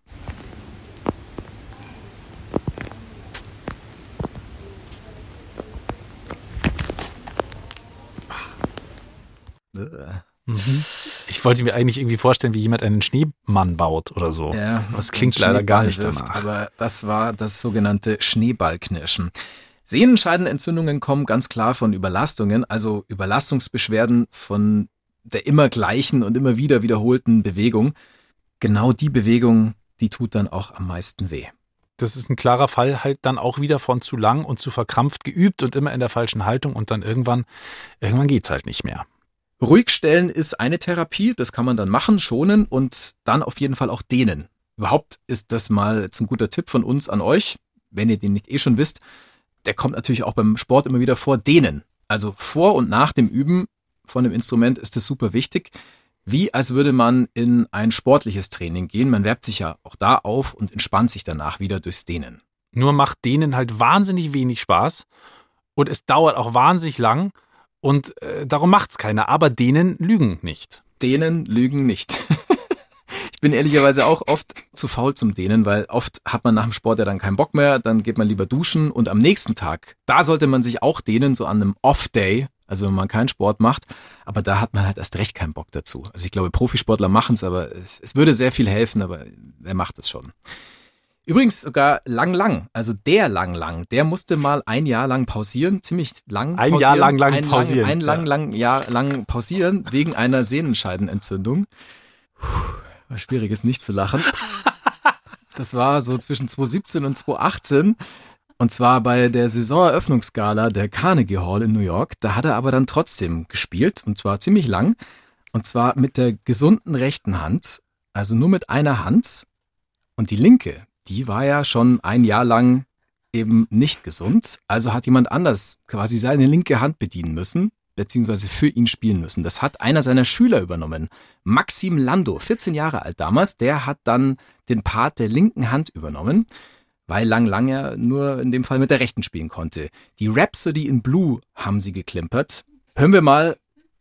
Ich wollte mir eigentlich irgendwie vorstellen, wie jemand einen Schneemann baut oder so. Ja, das klingt leider gar nicht wirft, danach. Aber das war das sogenannte Schneeballknirschen. Sehnenscheidenentzündungen kommen ganz klar von Überlastungen, also Überlastungsbeschwerden von der immer gleichen und immer wieder wiederholten Bewegung. Genau die Bewegung, die tut dann auch am meisten weh. Das ist ein klarer Fall halt dann auch wieder von zu lang und zu verkrampft geübt und immer in der falschen Haltung und dann irgendwann, irgendwann geht's halt nicht mehr. Ruhigstellen ist eine Therapie, das kann man dann machen, schonen und dann auf jeden Fall auch dehnen. Überhaupt ist das mal jetzt ein guter Tipp von uns an euch, wenn ihr den nicht eh schon wisst. Der kommt natürlich auch beim Sport immer wieder vor, dehnen. Also vor und nach dem Üben von dem Instrument ist das super wichtig. Wie als würde man in ein sportliches Training gehen. Man wärmt sich ja auch da auf und entspannt sich danach wieder durchs Dehnen. Nur macht denen halt wahnsinnig wenig Spaß und es dauert auch wahnsinnig lang und äh, darum macht's keiner. Aber denen lügen nicht. Dehnen lügen nicht. ich bin ehrlicherweise auch oft zu faul zum Dehnen, weil oft hat man nach dem Sport ja dann keinen Bock mehr, dann geht man lieber duschen und am nächsten Tag, da sollte man sich auch dehnen, so an einem Off-Day, also wenn man keinen Sport macht, aber da hat man halt erst recht keinen Bock dazu. Also ich glaube, Profisportler machen es, aber es würde sehr viel helfen, aber wer macht es schon? Übrigens sogar Lang Lang, also der Lang Lang, der musste mal ein Jahr lang pausieren, ziemlich lang Ein pausieren, Jahr lang lang ein pausieren, Lang, ein lang, ja. lang Jahr lang pausieren wegen einer Sehnenscheidenentzündung. Puh, war schwierig jetzt nicht zu lachen. Das war so zwischen 2017 und 2018. Und zwar bei der Saisoneröffnungsgala der Carnegie Hall in New York. Da hat er aber dann trotzdem gespielt und zwar ziemlich lang. Und zwar mit der gesunden rechten Hand, also nur mit einer Hand. Und die linke, die war ja schon ein Jahr lang eben nicht gesund. Also hat jemand anders quasi seine linke Hand bedienen müssen, beziehungsweise für ihn spielen müssen. Das hat einer seiner Schüler übernommen. Maxim Lando, 14 Jahre alt damals, der hat dann den Part der linken Hand übernommen, weil Lang Lang ja nur in dem Fall mit der rechten spielen konnte. Die Rhapsody in Blue haben sie geklimpert. Hören wir mal,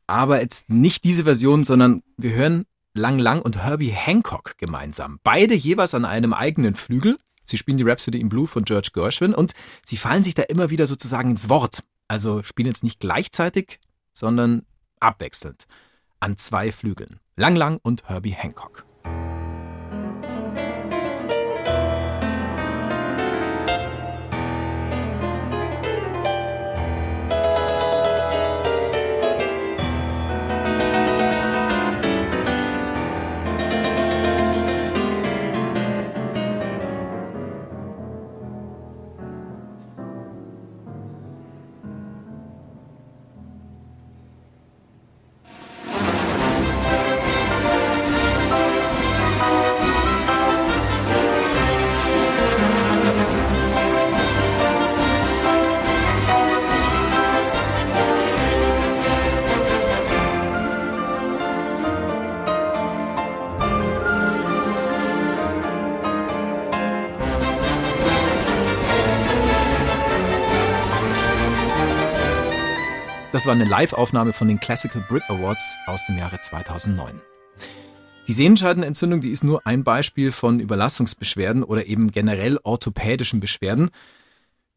aber jetzt nicht diese Version, sondern wir hören Lang Lang und Herbie Hancock gemeinsam. Beide jeweils an einem eigenen Flügel. Sie spielen die Rhapsody in Blue von George Gershwin und sie fallen sich da immer wieder sozusagen ins Wort. Also spielen jetzt nicht gleichzeitig, sondern abwechselnd. An zwei Flügeln. Lang Lang und Herbie Hancock. Das war eine Live-Aufnahme von den Classical Brit Awards aus dem Jahre 2009. Die Sehenscheidenentzündung, die ist nur ein Beispiel von Überlastungsbeschwerden oder eben generell orthopädischen Beschwerden.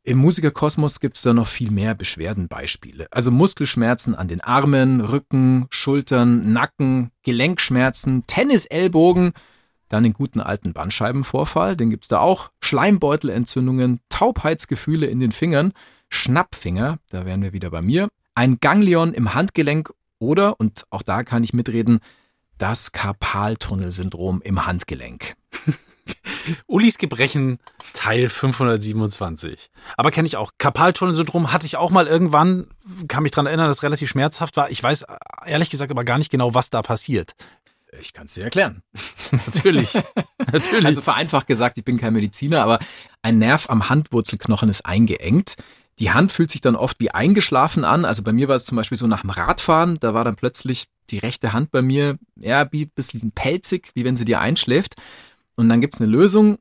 Im Musikerkosmos gibt es da noch viel mehr Beschwerdenbeispiele. Also Muskelschmerzen an den Armen, Rücken, Schultern, Nacken, Gelenkschmerzen, Tennisellbogen, dann den guten alten Bandscheibenvorfall, den gibt's da auch, Schleimbeutelentzündungen, Taubheitsgefühle in den Fingern, Schnappfinger, da wären wir wieder bei mir, ein Ganglion im Handgelenk oder, und auch da kann ich mitreden, das Karpaltunnelsyndrom im Handgelenk. Ulis Gebrechen Teil 527. Aber kenne ich auch. Karpaltunnelsyndrom hatte ich auch mal irgendwann, kann mich dran erinnern, dass es relativ schmerzhaft war. Ich weiß ehrlich gesagt aber gar nicht genau, was da passiert. Ich kann es dir erklären. Natürlich. Natürlich. Also vereinfacht gesagt, ich bin kein Mediziner, aber ein Nerv am Handwurzelknochen ist eingeengt. Die Hand fühlt sich dann oft wie eingeschlafen an. Also bei mir war es zum Beispiel so nach dem Radfahren, da war dann plötzlich die rechte Hand bei mir ja wie ein bisschen pelzig, wie wenn sie dir einschläft. Und dann gibt's eine Lösung,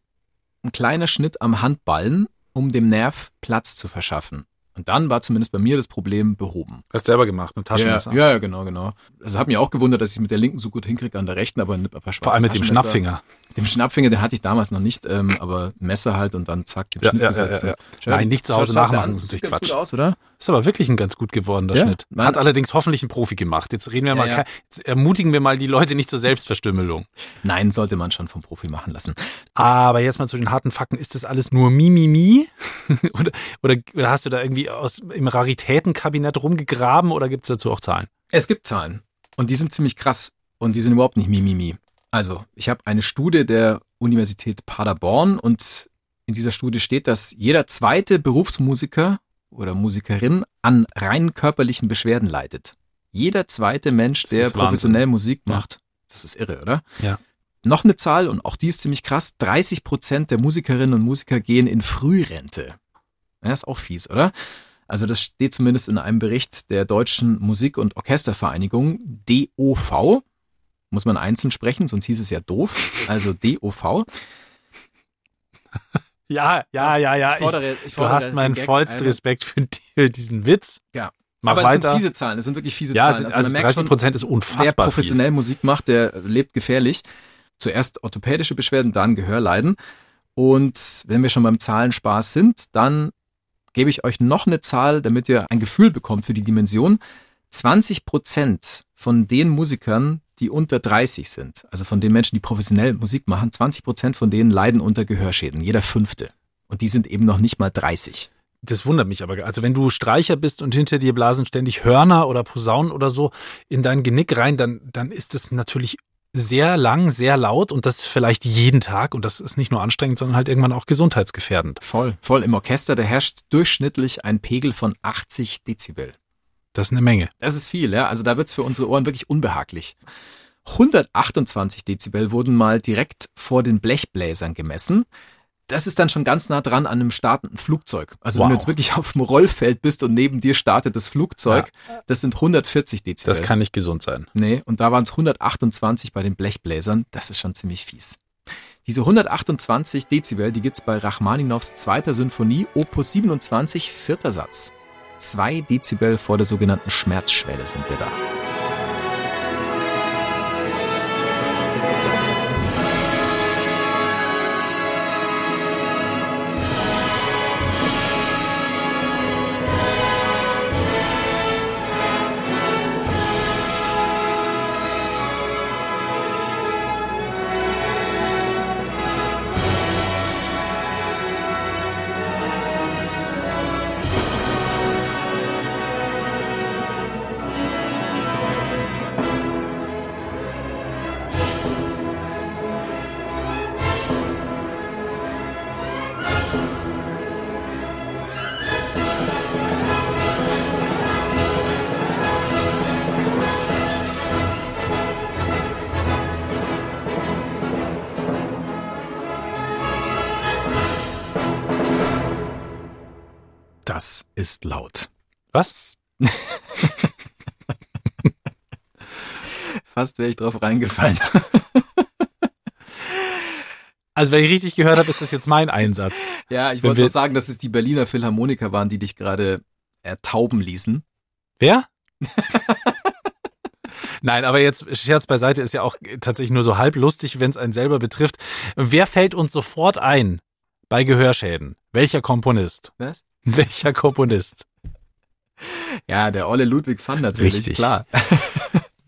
ein kleiner Schnitt am Handballen, um dem Nerv Platz zu verschaffen. Und dann war zumindest bei mir das Problem behoben. Hast selber gemacht mit Taschenmesser. Ja, ja, genau, genau. Also hat mich auch gewundert, dass ich mit der linken so gut hinkriege an der rechten, aber der Vor allem mit dem Taschenmesser- Schnappfinger. Dem Schnappfinger, den hatte ich damals noch nicht, ähm, aber Messer halt und dann zack, den Ja, Schnitt ja, gesetzt. ja, ja. Schau- Nein, nicht zu Hause nachmachen, an. ist natürlich Quatsch. aus, oder? Ist aber wirklich ein ganz gut gewordener Ja, Schnitt. man- Hat allerdings hoffentlich ein Profi gemacht. Jetzt reden wir Ja, mal, ja. kein- jetzt ermutigen wir mal die Leute nicht zur Selbstverstümmelung. Nein, sollte man schon vom Profi machen lassen. Aber jetzt mal zu den harten Fakten. Ist das alles nur Mimimi? oder, oder, oder hast du da irgendwie aus, im Raritätenkabinett rumgegraben oder gibt es dazu auch Zahlen? Es gibt Zahlen und die sind ziemlich krass und die sind überhaupt nicht mimimi. Also, ich habe eine Studie der Universität Paderborn und in dieser Studie steht, dass jeder zweite Berufsmusiker oder Musikerin an rein körperlichen Beschwerden leidet. Jeder zweite Mensch, der Wahnsinn. professionell Musik Ja. macht. Das ist irre, oder? Ja. Noch eine Zahl und auch die ist ziemlich krass. 30 Prozent der Musikerinnen und Musiker gehen in Frührente. Ja, ist auch fies, oder? Also das steht zumindest in einem Bericht der Deutschen Musik- und Orchestervereinigung, DOV. Muss man einzeln sprechen, sonst hieß es ja doof. Also DOV. Ja, ja, ja, ja. Ich fordere, ich du fordere hast meinen vollsten. Respekt für, die, diesen Witz. Ja. Mach Aber es weiter. sind fiese Zahlen, es sind wirklich fiese ja, Zahlen. also, also man merkt 30 schon, Prozent ist wer unfassbar professionell Musik macht, der lebt gefährlich. zuerst orthopädische Beschwerden, dann Gehörleiden. Und wenn wir schon beim Zahlenspaß sind, dann gebe ich euch noch eine Zahl, damit ihr ein Gefühl bekommt für die Dimension. 20 Prozent von den Musikern, die unter 30 sind, also von den Menschen, die professionell Musik machen, 20 Prozent von denen leiden unter Gehörschäden, jeder fünfte. Und die sind eben noch nicht mal 30. Das wundert mich aber. Also wenn du Streicher bist und hinter dir blasen ständig Hörner oder Posaunen oder so in dein Genick rein, dann, dann ist das natürlich sehr lang, sehr laut und das vielleicht jeden Tag und das ist nicht nur anstrengend, sondern halt irgendwann auch gesundheitsgefährdend. Voll, voll. Im Orchester, da herrscht durchschnittlich ein Pegel von 80 Dezibel. Das ist eine Menge. Das ist viel, ja. Also da wird's für unsere Ohren wirklich unbehaglich. 128 Dezibel wurden mal direkt vor den Blechbläsern gemessen. Das ist dann schon ganz nah dran an einem startenden Flugzeug. Also Wow. wenn du jetzt wirklich auf dem Rollfeld bist und neben dir startet das Flugzeug, das sind 140 Dezibel. Das kann nicht gesund sein. Nee, und da waren es 128 bei den Blechbläsern. Das ist schon ziemlich fies. Diese 128 Dezibel, die gibt's bei Rachmaninows zweiter Sinfonie, Opus 27, vierter Satz. Zwei Dezibel vor der sogenannten Schmerzschwelle sind wir da. Ist laut. Was? Fast wäre ich drauf reingefallen. Also wenn ich richtig gehört habe, ist das jetzt mein Einsatz. Ja, ich Wenn wollte nur sagen, dass es die Berliner Philharmoniker waren, die dich gerade ertauben ließen. Wer? Nein, aber jetzt Scherz beiseite ist ja auch tatsächlich nur so halb lustig, wenn es einen selber betrifft. Wer fällt uns sofort ein bei Gehörschäden? Welcher Komponist? Was? Welcher Komponist? Ja, der Olle Ludwig van natürlich, Richtig. klar.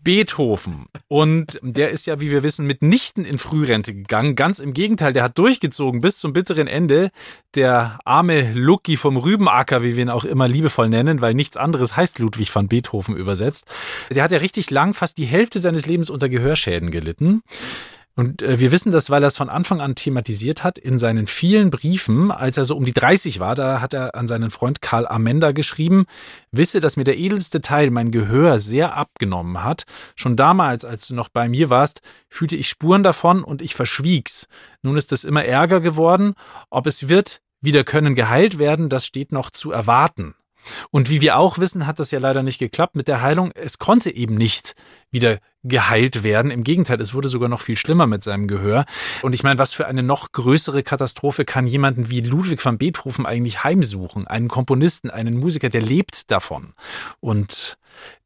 Beethoven. Und der ist ja, wie wir wissen, mitnichten in Frührente gegangen. Ganz im Gegenteil, der hat durchgezogen bis zum bitteren Ende. Der arme Lucky vom Rübenacker, wie wir ihn auch immer liebevoll nennen, weil nichts anderes heißt Ludwig van Beethoven übersetzt. Der hat ja richtig lang, fast die Hälfte seines Lebens unter Gehörschäden gelitten. Und äh, wir wissen das, weil er es von Anfang an thematisiert hat in seinen vielen Briefen. Als er so um die 30 war, da hat er an seinen Freund Karl Amender geschrieben, wisse, dass mir der edelste Teil mein Gehör sehr abgenommen hat. Schon damals, als du noch bei mir warst, fühlte ich Spuren davon und ich verschwieg's. Nun ist es immer ärger geworden. Ob es wird, wieder können geheilt werden, das steht noch zu erwarten. Und wie wir auch wissen, hat das ja leider nicht geklappt mit der Heilung. Es konnte eben nicht wieder geheilt werden. Im Gegenteil, es wurde sogar noch viel schlimmer mit seinem Gehör. Und ich meine, was für eine noch größere Katastrophe kann jemanden wie Ludwig van Beethoven eigentlich heimsuchen? Einen Komponisten, einen Musiker, der lebt davon. Und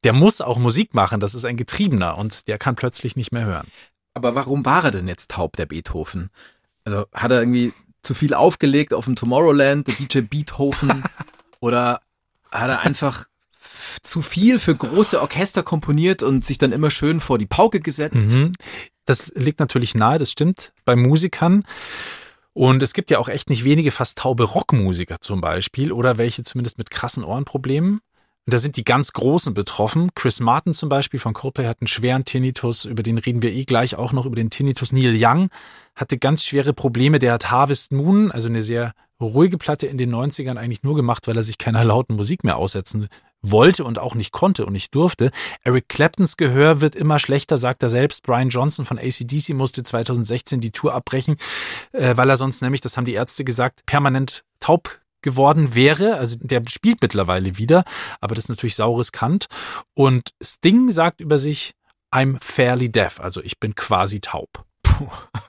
der muss auch Musik machen. Das ist ein Getriebener und der kann plötzlich nicht mehr hören. Aber warum war er denn jetzt taub, der Beethoven? Also hat er irgendwie zu viel aufgelegt auf dem Tomorrowland, der DJ Beethoven? oder hat er einfach zu viel für große Orchester komponiert und sich dann immer schön vor die Pauke gesetzt? Mhm. Das liegt natürlich nahe, das stimmt, bei Musikern. Und es gibt ja auch echt nicht wenige fast taube Rockmusiker zum Beispiel oder welche zumindest mit krassen Ohrenproblemen. Und da sind die ganz Großen betroffen. Chris Martin zum Beispiel von Coldplay hat einen schweren Tinnitus, über den reden wir eh gleich auch noch, über den Tinnitus. Neil Young hatte ganz schwere Probleme, der hat Harvest Moon, also eine sehr ruhige Platte in den 90ern eigentlich nur gemacht, weil er sich keiner lauten Musik mehr aussetzen wollte und auch nicht konnte und nicht durfte. Eric Claptons Gehör wird immer schlechter, sagt er selbst. Brian Johnson von ACDC musste 2016 die Tour abbrechen, äh, weil er sonst nämlich, das haben die Ärzte gesagt, permanent taub geworden wäre. Also der spielt mittlerweile wieder, aber das ist natürlich saures Kant. Und Sting sagt über sich, I'm fairly deaf, also ich bin quasi taub.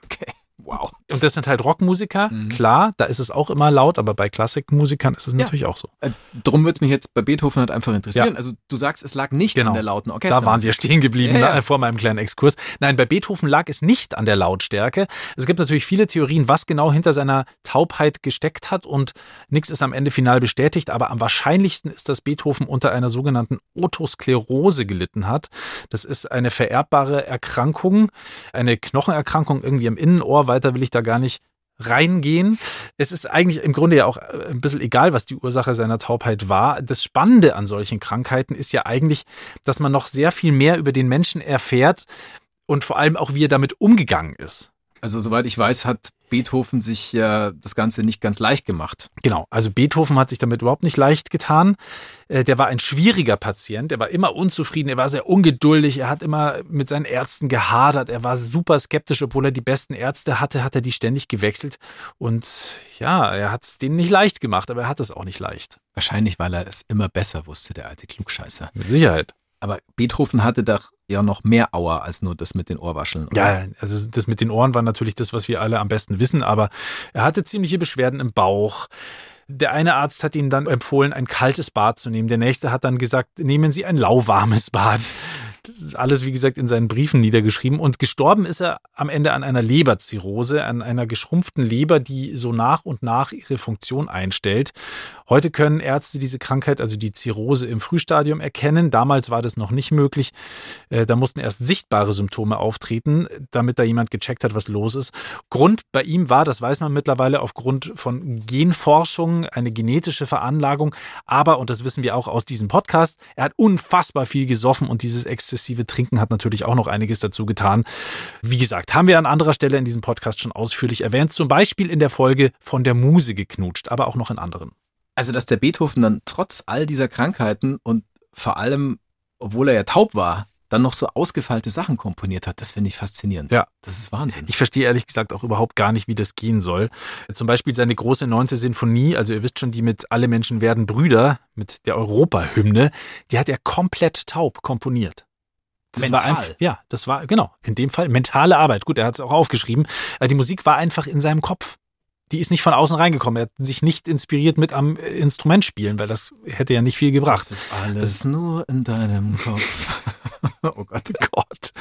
Okay, wow. Und das sind halt Rockmusiker, Mhm. klar, da ist es auch immer laut, aber bei Klassikmusikern ist es Ja. natürlich auch so. Äh, Drum würde es mich jetzt bei Beethoven halt einfach interessieren. Ja. Also du sagst, es lag nicht Genau. an der lauten Orchester. Da waren wir stehen geblieben Ja, ja. ne, vor meinem kleinen Exkurs. Nein, bei Beethoven lag es nicht an der Lautstärke. Es gibt natürlich viele Theorien, was genau hinter seiner Taubheit gesteckt hat und nichts ist am Ende final bestätigt, aber am wahrscheinlichsten ist, dass Beethoven unter einer sogenannten Otosklerose gelitten hat. Das ist eine vererbbare Erkrankung, eine Knochenerkrankung irgendwie im Innenohr. Weiter will ich da gar nicht reingehen. Es ist eigentlich im Grunde ja auch äh, ein bisschen egal, was die Ursache seiner Taubheit war. Das Spannende an solchen Krankheiten ist ja eigentlich, dass man noch sehr viel mehr über den Menschen erfährt und vor allem auch, wie er damit umgegangen ist. Also soweit ich weiß, hat Beethoven sich ja das Ganze nicht ganz leicht gemacht. Genau, also Beethoven hat sich damit überhaupt nicht leicht getan. Äh, Der war ein schwieriger Patient, er war immer unzufrieden, er war sehr ungeduldig, er hat immer mit seinen Ärzten gehadert, er war super skeptisch, obwohl er die besten Ärzte hatte, hat er die ständig gewechselt. Und ja, er hat es denen nicht leicht gemacht, aber er hat es auch nicht leicht. Wahrscheinlich, weil er es immer besser wusste, der alte Klugscheißer. Mit Sicherheit. Aber Beethoven hatte doch ja noch mehr Auer als nur das mit den Ohrwascheln. oder? Ja, also das mit den Ohren war natürlich das, was wir alle am besten wissen, aber er hatte ziemliche Beschwerden im Bauch. Der eine Arzt hat ihm dann empfohlen, ein kaltes Bad zu nehmen. Der nächste hat dann gesagt, nehmen Sie ein lauwarmes Bad. Das ist alles, wie gesagt, in seinen Briefen niedergeschrieben. Und gestorben ist er am Ende an einer Leberzirrhose, an einer geschrumpften Leber, die so nach und nach ihre Funktion einstellt. Heute können Ärzte diese Krankheit, also die Zirrhose im Frühstadium erkennen. Damals war das noch nicht möglich. Äh, Da mussten erst sichtbare Symptome auftreten, damit da jemand gecheckt hat, was los ist. Grund bei ihm war, das weiß man mittlerweile, aufgrund von Genforschung, eine genetische Veranlagung. Aber, und das wissen wir auch aus diesem Podcast, er hat unfassbar viel gesoffen und dieses exzessive Trinken hat natürlich auch noch einiges dazu getan. Wie gesagt, haben wir an anderer Stelle in diesem Podcast schon ausführlich erwähnt, zum Beispiel in der Folge von der Muse geknutscht, aber auch noch in anderen. Also, dass der Beethoven dann trotz all dieser Krankheiten und vor allem, obwohl er ja taub war, dann noch so ausgefeilte Sachen komponiert hat, das finde ich faszinierend. Ja. Das ist Wahnsinn. Ich verstehe ehrlich gesagt auch überhaupt gar nicht, wie das gehen soll. Zum Beispiel seine große neunte Sinfonie, also ihr wisst schon, die mit Alle Menschen werden Brüder, mit der Europahymne, die hat er komplett taub komponiert. Das Mental. war einfach, ja, das war, genau, in dem Fall mentale Arbeit. Gut, er hat es auch aufgeschrieben. Äh, Die Musik war einfach in seinem Kopf. Die ist nicht von außen reingekommen. Er hat sich nicht inspiriert mit am äh, Instrument spielen, weil das hätte ja nicht viel gebracht. Das ist alles nur in deinem Kopf. oh Gott. Gott.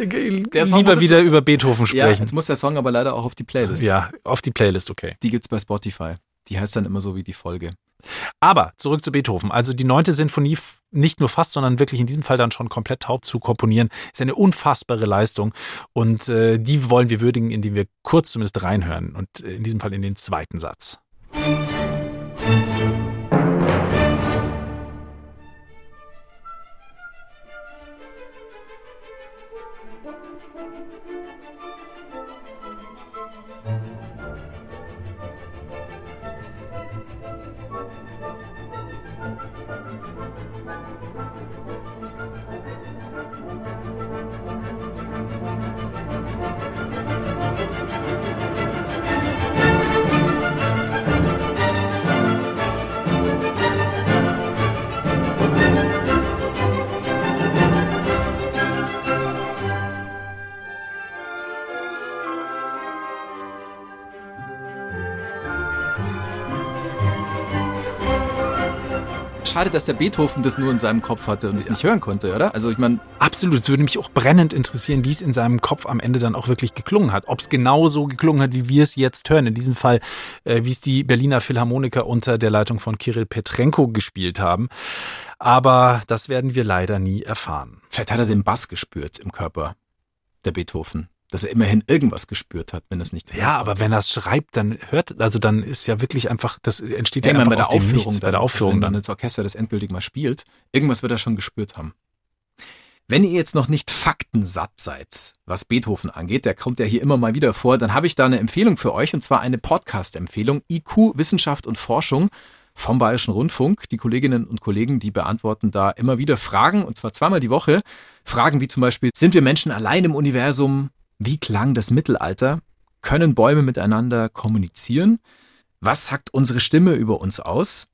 Der Song muss Lieber wieder über Beethoven Ja, sprechen. jetzt muss der Song aber leider auch auf die Playlist. Ja, auf die Playlist, okay. Die gibt's bei Spotify. Die heißt dann immer so wie die Folge. Aber zurück zu Beethoven. Also die neunte Sinfonie nicht nur fast, sondern wirklich in diesem Fall dann schon komplett taub zu komponieren, ist eine unfassbare Leistung. Und äh, die wollen wir würdigen, indem wir kurz zumindest reinhören. Und äh, in diesem Fall in den zweiten Satz. Schade, dass der Beethoven das nur in seinem Kopf hatte und es nicht hören konnte, oder? Also ich meine, Absolut, es würde mich auch brennend interessieren, wie es in seinem Kopf am Ende dann auch wirklich geklungen hat. Ob es genau so geklungen hat, wie wir es jetzt hören. In diesem Fall, äh, wie es die Berliner Philharmoniker unter der Leitung von Kirill Petrenko gespielt haben. Aber das werden wir leider nie erfahren. vielleicht hat er den Bass gespürt im Körper, der Beethoven. Dass er immerhin irgendwas gespürt hat, wenn es nicht Ja, aber wenn er es schreibt, dann hört, also dann ist ja wirklich einfach, das entsteht Ja, ja, einfach bei der Aufführung, Nichts, bei dann, der dass Aufführung wenn dann dann. das Orchester das endgültig mal spielt, irgendwas wird er schon gespürt haben. Wenn ihr jetzt noch nicht faktensatt seid, was Beethoven angeht, der kommt ja hier immer mal wieder vor, dann habe ich da eine Empfehlung für euch und zwar eine Podcast-Empfehlung IQ Wissenschaft und Forschung vom Bayerischen Rundfunk. Die Kolleginnen und Kollegen, die beantworten da immer wieder Fragen und zwar zweimal die Woche. Fragen wie zum Beispiel, sind wir Menschen allein im Universum? Wie klang das Mittelalter? Können Bäume miteinander kommunizieren? Was sagt unsere Stimme über uns aus?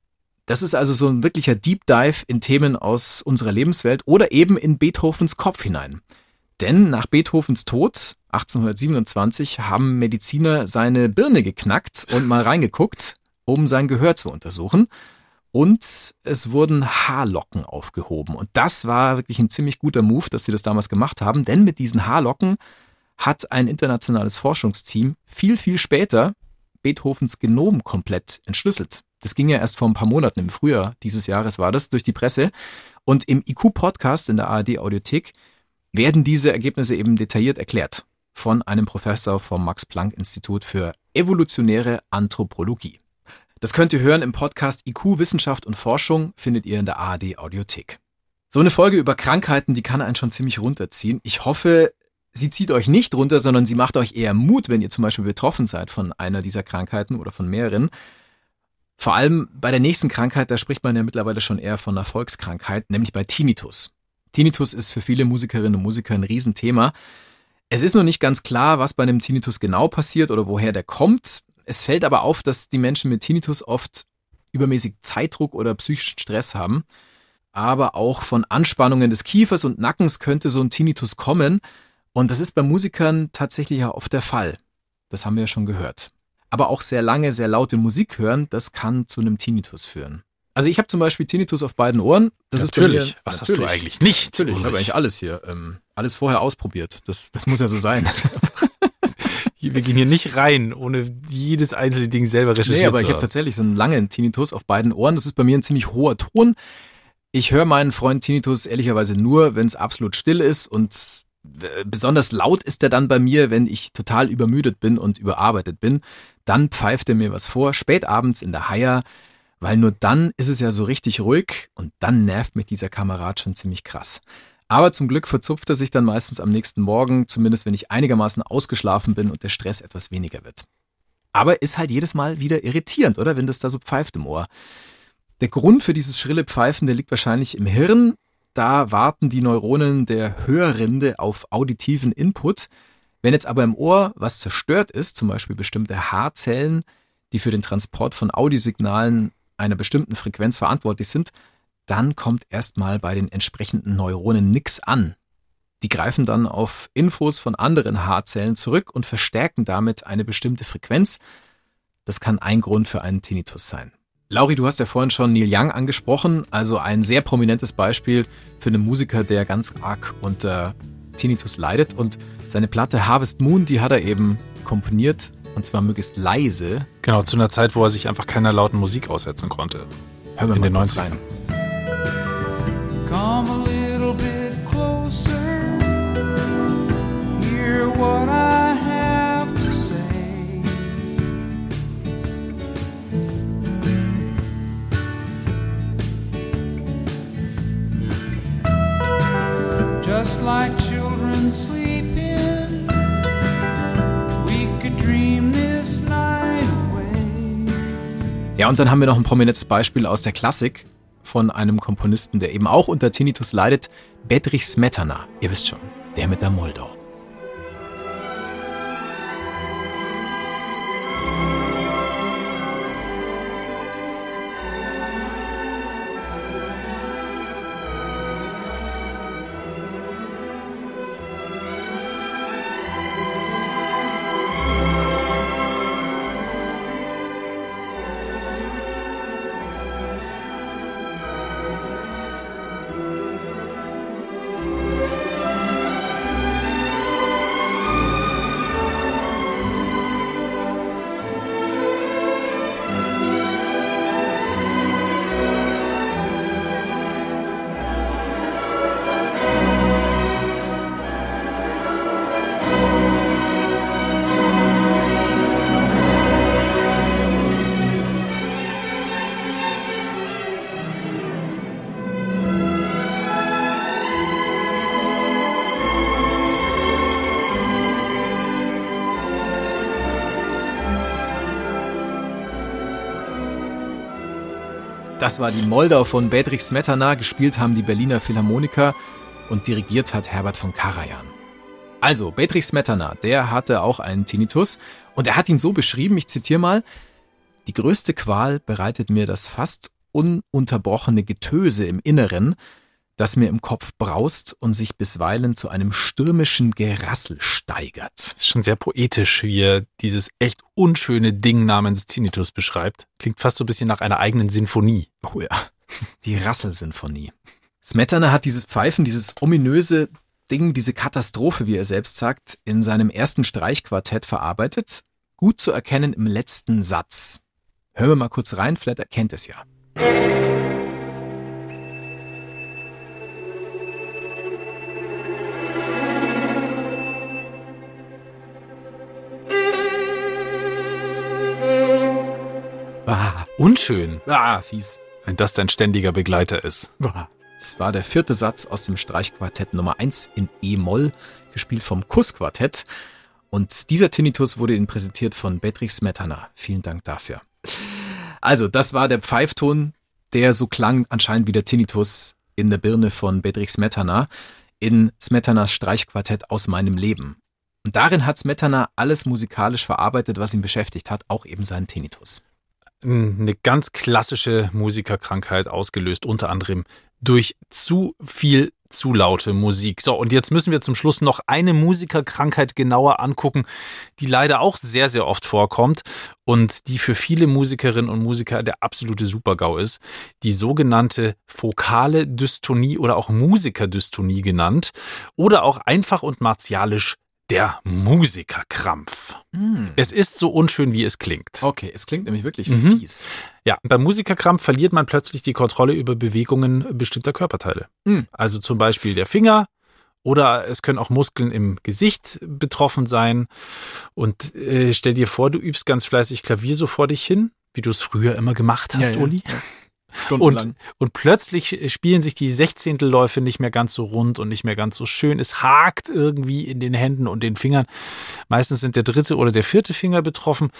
Das ist also so ein wirklicher Deep Dive in Themen aus unserer Lebenswelt oder eben in Beethovens Kopf hinein. Denn nach Beethovens Tod, 1827 haben Mediziner seine Birne geknackt und mal reingeguckt, um sein Gehör zu untersuchen. Und es wurden Haarlocken aufgehoben. Und das war wirklich ein ziemlich guter Move, dass sie das damals gemacht haben, denn mit diesen Haarlocken hat ein internationales Forschungsteam viel, viel später Beethovens Genom komplett entschlüsselt. Das ging ja erst vor ein paar Monaten, im Frühjahr dieses Jahres war das, durch die Presse. Und im IQ-Podcast in der ARD-Audiothek werden diese Ergebnisse eben detailliert erklärt von einem Professor vom Max-Planck-Institut für evolutionäre Anthropologie. Das könnt ihr hören im Podcast IQ Wissenschaft und Forschung, findet ihr in der ARD Audiothek. So eine Folge über Krankheiten, die kann einen schon ziemlich runterziehen. Ich hoffe, sie zieht euch nicht runter, sondern sie macht euch eher Mut, wenn ihr zum Beispiel betroffen seid von einer dieser Krankheiten oder von mehreren. Vor allem bei der nächsten Krankheit, da spricht man ja mittlerweile schon eher von einer Volkskrankheit, nämlich bei Tinnitus. Tinnitus ist für viele Musikerinnen und Musiker ein Riesenthema. Es ist noch nicht ganz klar, was bei einem Tinnitus genau passiert oder woher der kommt. Es fällt aber auf, dass die Menschen mit Tinnitus oft übermäßig Zeitdruck oder psychischen Stress haben. Aber auch von Anspannungen des Kiefers und Nackens könnte so ein Tinnitus kommen. Und das ist bei Musikern tatsächlich ja oft der Fall. Das haben wir ja schon gehört. Aber auch sehr lange, sehr laute Musik hören, das kann zu einem Tinnitus führen. Also ich habe zum Beispiel Tinnitus auf beiden Ohren. Das natürlich. ist bei mir, Was natürlich. hast du eigentlich nicht? Natürlich, ich habe eigentlich alles hier. Ähm, alles vorher ausprobiert. Das, das muss ja so sein. Wir gehen hier nicht rein, ohne jedes einzelne Ding selber recherchiert nee, aber zu ich habe tatsächlich so einen langen Tinnitus auf beiden Ohren. Das ist bei mir ein ziemlich hoher Ton. Ich höre meinen Freund Tinnitus ehrlicherweise nur, wenn es absolut still ist und besonders laut ist er dann bei mir, wenn ich total übermüdet bin und überarbeitet bin. Dann pfeift er mir was vor, spät abends in der Haier, weil nur dann ist es ja so richtig ruhig und dann nervt mich dieser Kamerad schon ziemlich krass. Aber zum Glück verzupft er sich dann meistens am nächsten Morgen, zumindest wenn ich einigermaßen ausgeschlafen bin und der Stress etwas weniger wird. Aber ist halt jedes Mal wieder irritierend, oder? Wenn das da so pfeift im Ohr. Der Grund für dieses schrille Pfeifen, der liegt wahrscheinlich im Hirn. Da warten die Neuronen der Hörrinde auf auditiven Input. Wenn jetzt aber im Ohr was zerstört ist, zum Beispiel bestimmte Haarzellen, die für den Transport von Audiosignalen einer bestimmten Frequenz verantwortlich sind, dann kommt erstmal bei den entsprechenden Neuronen nichts an. Die greifen dann auf Infos von anderen Haarzellen zurück und verstärken damit eine bestimmte Frequenz. Das kann ein Grund für einen Tinnitus sein. Lauri, du hast ja vorhin schon Neil Young angesprochen, also ein sehr prominentes Beispiel für einen Musiker, der ganz arg unter Tinnitus leidet. Und seine Platte Harvest Moon, die hat er eben komponiert und zwar möglichst leise. Genau, zu einer Zeit, wo er sich einfach keiner lauten Musik aussetzen konnte. Hören wir In mal den kurz 90ern. rein. Like children sleeping, we could dream this night away. Ja, und dann haben wir noch ein prominentes Beispiel aus der Klassik von einem Komponisten, der eben auch unter Tinnitus leidet, Bedrich Smetana. Ihr wisst schon, der mit der Moldau. Das war die Moldau von Bedrich Smetana, gespielt haben die Berliner Philharmoniker und dirigiert hat Herbert von Karajan. Also, Bedrich Smetana, der hatte auch einen Tinnitus und er hat ihn so beschrieben, ich zitiere mal, die größte Qual bereitet mir das fast ununterbrochene Getöse im Inneren, das mir im Kopf braust und sich bisweilen zu einem stürmischen Gerassel steigert. Das ist schon sehr poetisch, wie er dieses echt unschöne Ding namens Tinnitus beschreibt. Klingt fast so ein bisschen nach einer eigenen Sinfonie. Oh ja, die Rasselsinfonie. Smetana hat dieses Pfeifen, dieses ominöse Ding, diese Katastrophe, wie er selbst sagt, in seinem ersten Streichquartett verarbeitet. Gut zu erkennen im letzten Satz. Hören wir mal kurz rein, vielleicht erkennt es ja. Ah, Unschön, ah, fies. wenn das dein ständiger Begleiter ist. Das war der vierte Satz aus dem Streichquartett Nummer 1 in E-Moll, gespielt vom Kussquartett. Und dieser Tinnitus wurde Ihnen präsentiert von Bedrich Smetana. Vielen Dank dafür. Also, das war der Pfeifton, der so klang anscheinend wie der Tinnitus in der Birne von Bedrich Smetana in Smetanas Streichquartett aus meinem Leben. Und darin hat Smetana alles musikalisch verarbeitet, was ihn beschäftigt hat, auch eben seinen Tinnitus. Eine ganz klassische Musikerkrankheit ausgelöst, unter anderem durch zu viel zu laute Musik. So, und jetzt müssen wir zum Schluss noch eine Musikerkrankheit genauer angucken, die leider auch sehr, sehr oft vorkommt und die für viele Musikerinnen und Musiker der absolute Supergau ist. Die sogenannte fokale Dystonie oder auch Musikerdystonie genannt oder auch einfach und martialisch der Musikerkrampf. Es ist so unschön, wie es klingt. Okay, es klingt nämlich wirklich Mhm. fies. Ja, beim Musikerkrampf verliert man plötzlich die Kontrolle über Bewegungen bestimmter Körperteile. Mhm. Also zum Beispiel der Finger oder es können auch Muskeln im Gesicht betroffen sein. Und äh, stell dir vor, du übst ganz fleißig Klavier so vor dich hin, wie du es früher immer gemacht hast, Ja, ja, Uli. Stundenlang. Und, und plötzlich spielen sich die Sechzehntelläufe nicht mehr ganz so rund und nicht mehr ganz so schön. Es hakt irgendwie in den Händen und den Fingern. Meistens sind der dritte oder der vierte Finger betroffen.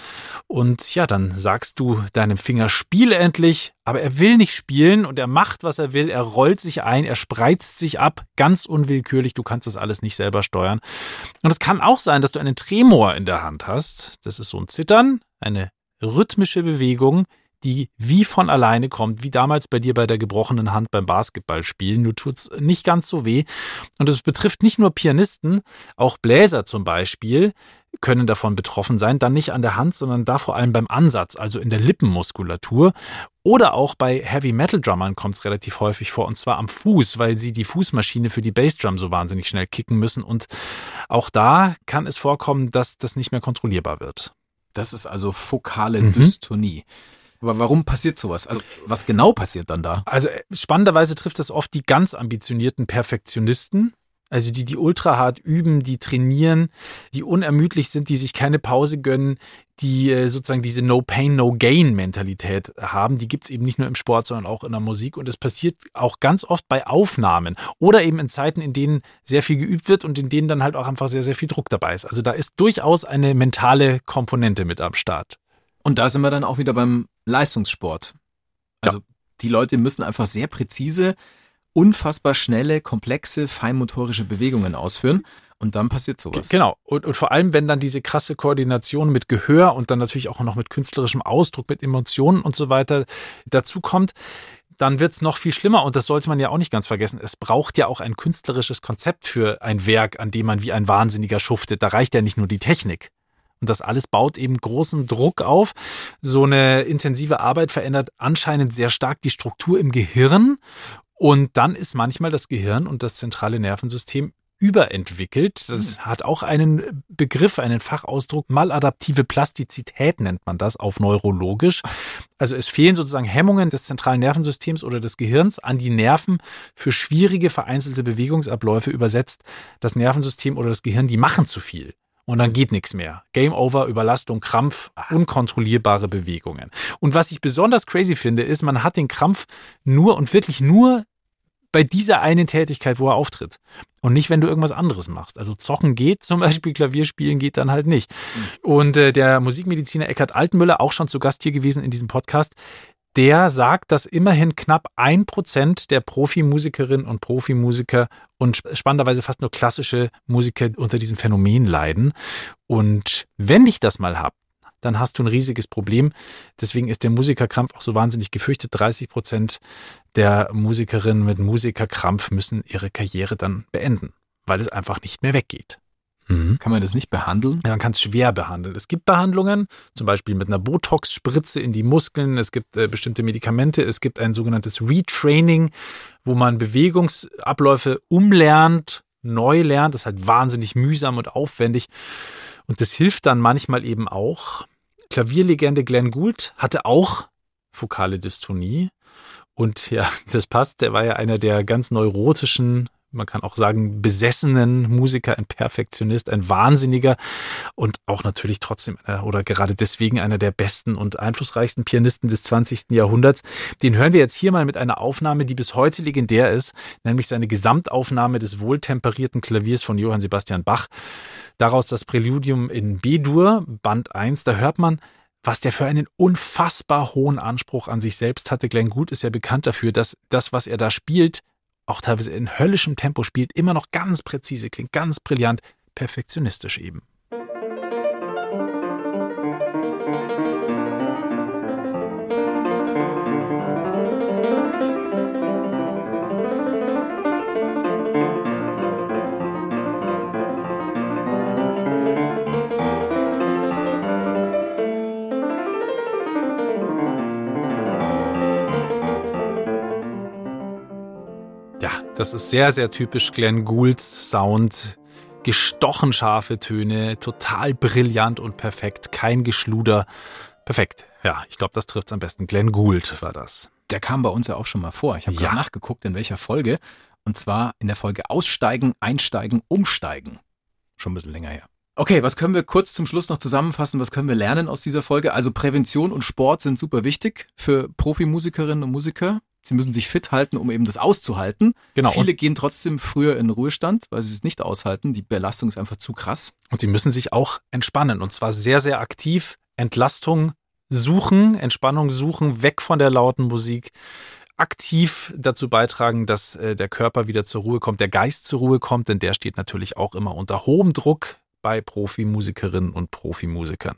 Und ja, dann sagst du deinem Finger, spiele endlich. Aber er will nicht spielen und er macht, was er will. Er rollt sich ein, er spreizt sich ab, ganz unwillkürlich. Du kannst das alles nicht selber steuern. Und es kann auch sein, dass du einen Tremor in der Hand hast. Das ist so ein Zittern, eine rhythmische Bewegung, die wie von alleine kommt, wie damals bei dir bei der gebrochenen Hand beim Basketballspielen. Nur tut's nicht ganz so weh. Und es betrifft nicht nur Pianisten, auch Bläser zum Beispiel können davon betroffen sein. Dann nicht an der Hand, sondern da vor allem beim Ansatz, also in der Lippenmuskulatur. Oder auch bei Heavy Metal Drummern kommt es relativ häufig vor, und zwar am Fuß, weil sie die Fußmaschine für die Bassdrum so wahnsinnig schnell kicken müssen. Und auch da kann es vorkommen, dass das nicht mehr kontrollierbar wird. Das ist also fokale Mhm. Dystonie. Aber warum passiert sowas? Also, was genau passiert dann da? Also äh, spannenderweise trifft das oft die ganz ambitionierten Perfektionisten, also die, die ultra hart üben, die trainieren, die unermüdlich sind, die sich keine Pause gönnen, die äh, sozusagen diese No-Pain, No-Gain-Mentalität haben. Die gibt's eben nicht nur im Sport, sondern auch in der Musik. Und es passiert auch ganz oft bei Aufnahmen oder eben in Zeiten, in denen sehr viel geübt wird und in denen dann halt auch einfach sehr, sehr viel Druck dabei ist. Also da ist durchaus eine mentale Komponente mit am Start. Und da sind wir dann auch wieder beim Leistungssport. Also, die Leute müssen einfach sehr präzise, unfassbar schnelle, komplexe, feinmotorische Bewegungen ausführen. Und dann passiert sowas. Genau. Und, und vor allem, wenn dann diese krasse Koordination mit Gehör und dann natürlich auch noch mit künstlerischem Ausdruck, mit Emotionen und so weiter dazu kommt, dann wird's noch viel schlimmer. Und das sollte man ja auch nicht ganz vergessen. Es braucht ja auch ein künstlerisches Konzept für ein Werk, an dem man wie ein Wahnsinniger schuftet. Da reicht ja nicht nur die Technik. Und das alles baut eben großen Druck auf. So eine intensive Arbeit verändert anscheinend sehr stark die Struktur im Gehirn. Und dann ist manchmal das Gehirn und das zentrale Nervensystem überentwickelt. Das hat auch einen Begriff, einen Fachausdruck. Maladaptive Plastizität nennt man das auf neurologisch. Also es fehlen sozusagen Hemmungen des zentralen Nervensystems oder des Gehirns an die Nerven für schwierige vereinzelte Bewegungsabläufe übersetzt. Das Nervensystem oder das Gehirn, die machen zu viel. Und dann geht nichts mehr. Game over, Überlastung, Krampf, unkontrollierbare Bewegungen. Und was ich besonders crazy finde, ist, man hat den Krampf nur und wirklich nur bei dieser einen Tätigkeit, wo er auftritt. Und nicht, wenn du irgendwas anderes machst. Also zocken geht zum Beispiel, Klavierspielen geht dann halt nicht. Und äh, der Musikmediziner Eckhard Altmüller, auch schon zu Gast hier gewesen in diesem Podcast, der sagt, dass immerhin knapp ein Prozent der Profimusikerinnen und Profimusiker und spannenderweise fast nur klassische Musiker unter diesem Phänomen leiden. Und wenn ich das mal hab, dann hast du ein riesiges Problem. Deswegen ist der Musikerkrampf auch so wahnsinnig gefürchtet. 30 Prozent der Musikerinnen mit Musikerkrampf müssen ihre Karriere dann beenden, weil es einfach nicht mehr weggeht. Mhm. Kann man das nicht behandeln? Ja, man kann es schwer behandeln. Es gibt Behandlungen, zum Beispiel mit einer Botox-Spritze in die Muskeln. Es gibt äh, bestimmte Medikamente. Es gibt ein sogenanntes Retraining, wo man Bewegungsabläufe umlernt, neu lernt. Das ist halt wahnsinnig mühsam und aufwendig. Und das hilft dann manchmal eben auch. Klavierlegende Glenn Gould hatte auch fokale Dystonie. Und ja, das passt. Der war ja einer der ganz neurotischen man kann auch sagen, besessenen Musiker, ein Perfektionist, ein Wahnsinniger und auch natürlich trotzdem oder gerade deswegen einer der besten und einflussreichsten Pianisten des 20. Jahrhunderts. Den hören wir jetzt hier mal mit einer Aufnahme, die bis heute legendär ist, nämlich seine Gesamtaufnahme des wohltemperierten Klaviers von Johann Sebastian Bach. Daraus das Präludium in B-Dur, Band 1. Da hört man, was der für einen unfassbar hohen Anspruch an sich selbst hatte. Glenn Gould ist ja bekannt dafür, dass das, was er da spielt, auch teilweise in höllischem Tempo spielt, immer noch ganz präzise klingt, ganz brillant, perfektionistisch eben. Das ist sehr, sehr typisch Glenn Goulds Sound. Gestochen scharfe Töne, total brillant und perfekt, kein Geschluder. Perfekt. Ja, ich glaube, das trifft es am besten. Glenn Gould war das. Der kam bei uns ja auch schon mal vor. Ich habe ja. nachgeguckt, in welcher Folge. Und zwar in der Folge Aussteigen, Einsteigen, Umsteigen. Schon ein bisschen länger her. Okay, was können wir kurz zum Schluss noch zusammenfassen? Was können wir lernen aus dieser Folge? Also Prävention und Sport sind super wichtig für Profimusikerinnen und Musiker. Sie müssen sich fit halten, um eben das auszuhalten. Genau. Viele gehen trotzdem früher in Ruhestand, weil sie es nicht aushalten. Die Belastung ist einfach zu krass. Und sie müssen sich auch entspannen und zwar sehr, sehr aktiv Entlastung suchen, Entspannung suchen, weg von der lauten Musik aktiv dazu beitragen, dass äh, der Körper wieder zur Ruhe kommt, der Geist zur Ruhe kommt, denn der steht natürlich auch immer unter hohem Druck bei Profimusikerinnen und Profimusikern.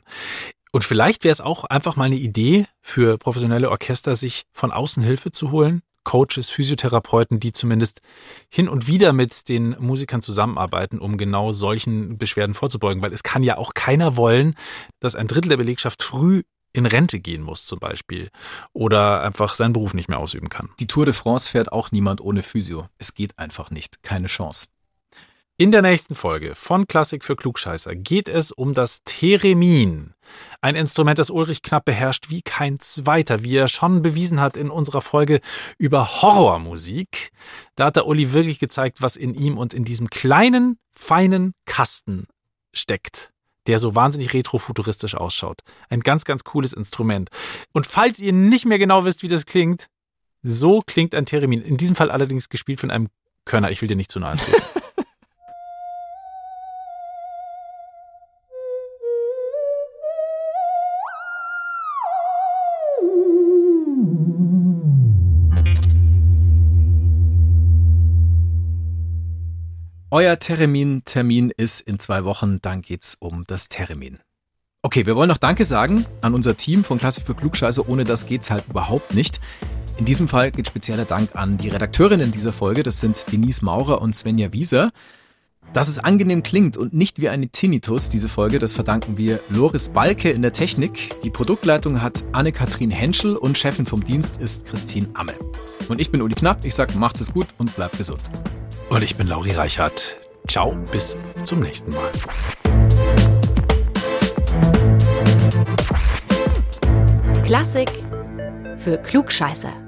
Und vielleicht wäre es auch einfach mal eine Idee für professionelle Orchester, sich von außen Hilfe zu holen. Coaches, Physiotherapeuten, die zumindest hin und wieder mit den Musikern zusammenarbeiten, um genau solchen Beschwerden vorzubeugen. Weil es kann ja auch keiner wollen, dass ein Drittel der Belegschaft früh in Rente gehen muss zum Beispiel oder einfach seinen Beruf nicht mehr ausüben kann. Die Tour de France fährt auch niemand ohne Physio. Es geht einfach nicht. Keine Chance. In der nächsten Folge von Klassik für Klugscheißer geht es um das Theremin. Ein Instrument, das Ulrich Knapp beherrscht wie kein zweiter, wie er schon bewiesen hat in unserer Folge über Horrormusik. Da hat der Uli wirklich gezeigt, was in ihm und in diesem kleinen, feinen Kasten steckt der so wahnsinnig retrofuturistisch ausschaut. Ein ganz, ganz cooles Instrument. Und falls ihr nicht mehr genau wisst, wie das klingt, so klingt ein Theremin. In diesem Fall allerdings gespielt von einem Körner. Ich will dir nicht zu nahe treten. Euer Termin-Termin ist in zwei Wochen, dann geht's um das Termin. Okay, wir wollen noch Danke sagen an unser Team von Klassik für Klugscheiße. Ohne das geht's halt überhaupt nicht. In diesem Fall geht spezieller Dank an die Redakteurinnen dieser Folge. Das sind Denise Maurer und Svenja Wieser. Dass es angenehm klingt und nicht wie eine Tinnitus, diese Folge, das verdanken wir Loris Balke in der Technik. Die Produktleitung hat Anne-Kathrin Henschel und Chefin vom Dienst ist Christine Amme. Und ich bin Uli Knapp. Ich sage, macht es gut und bleibt gesund. Und ich bin Lauri Reichert. Ciao, bis zum nächsten Mal. Klassik für Klugscheißer.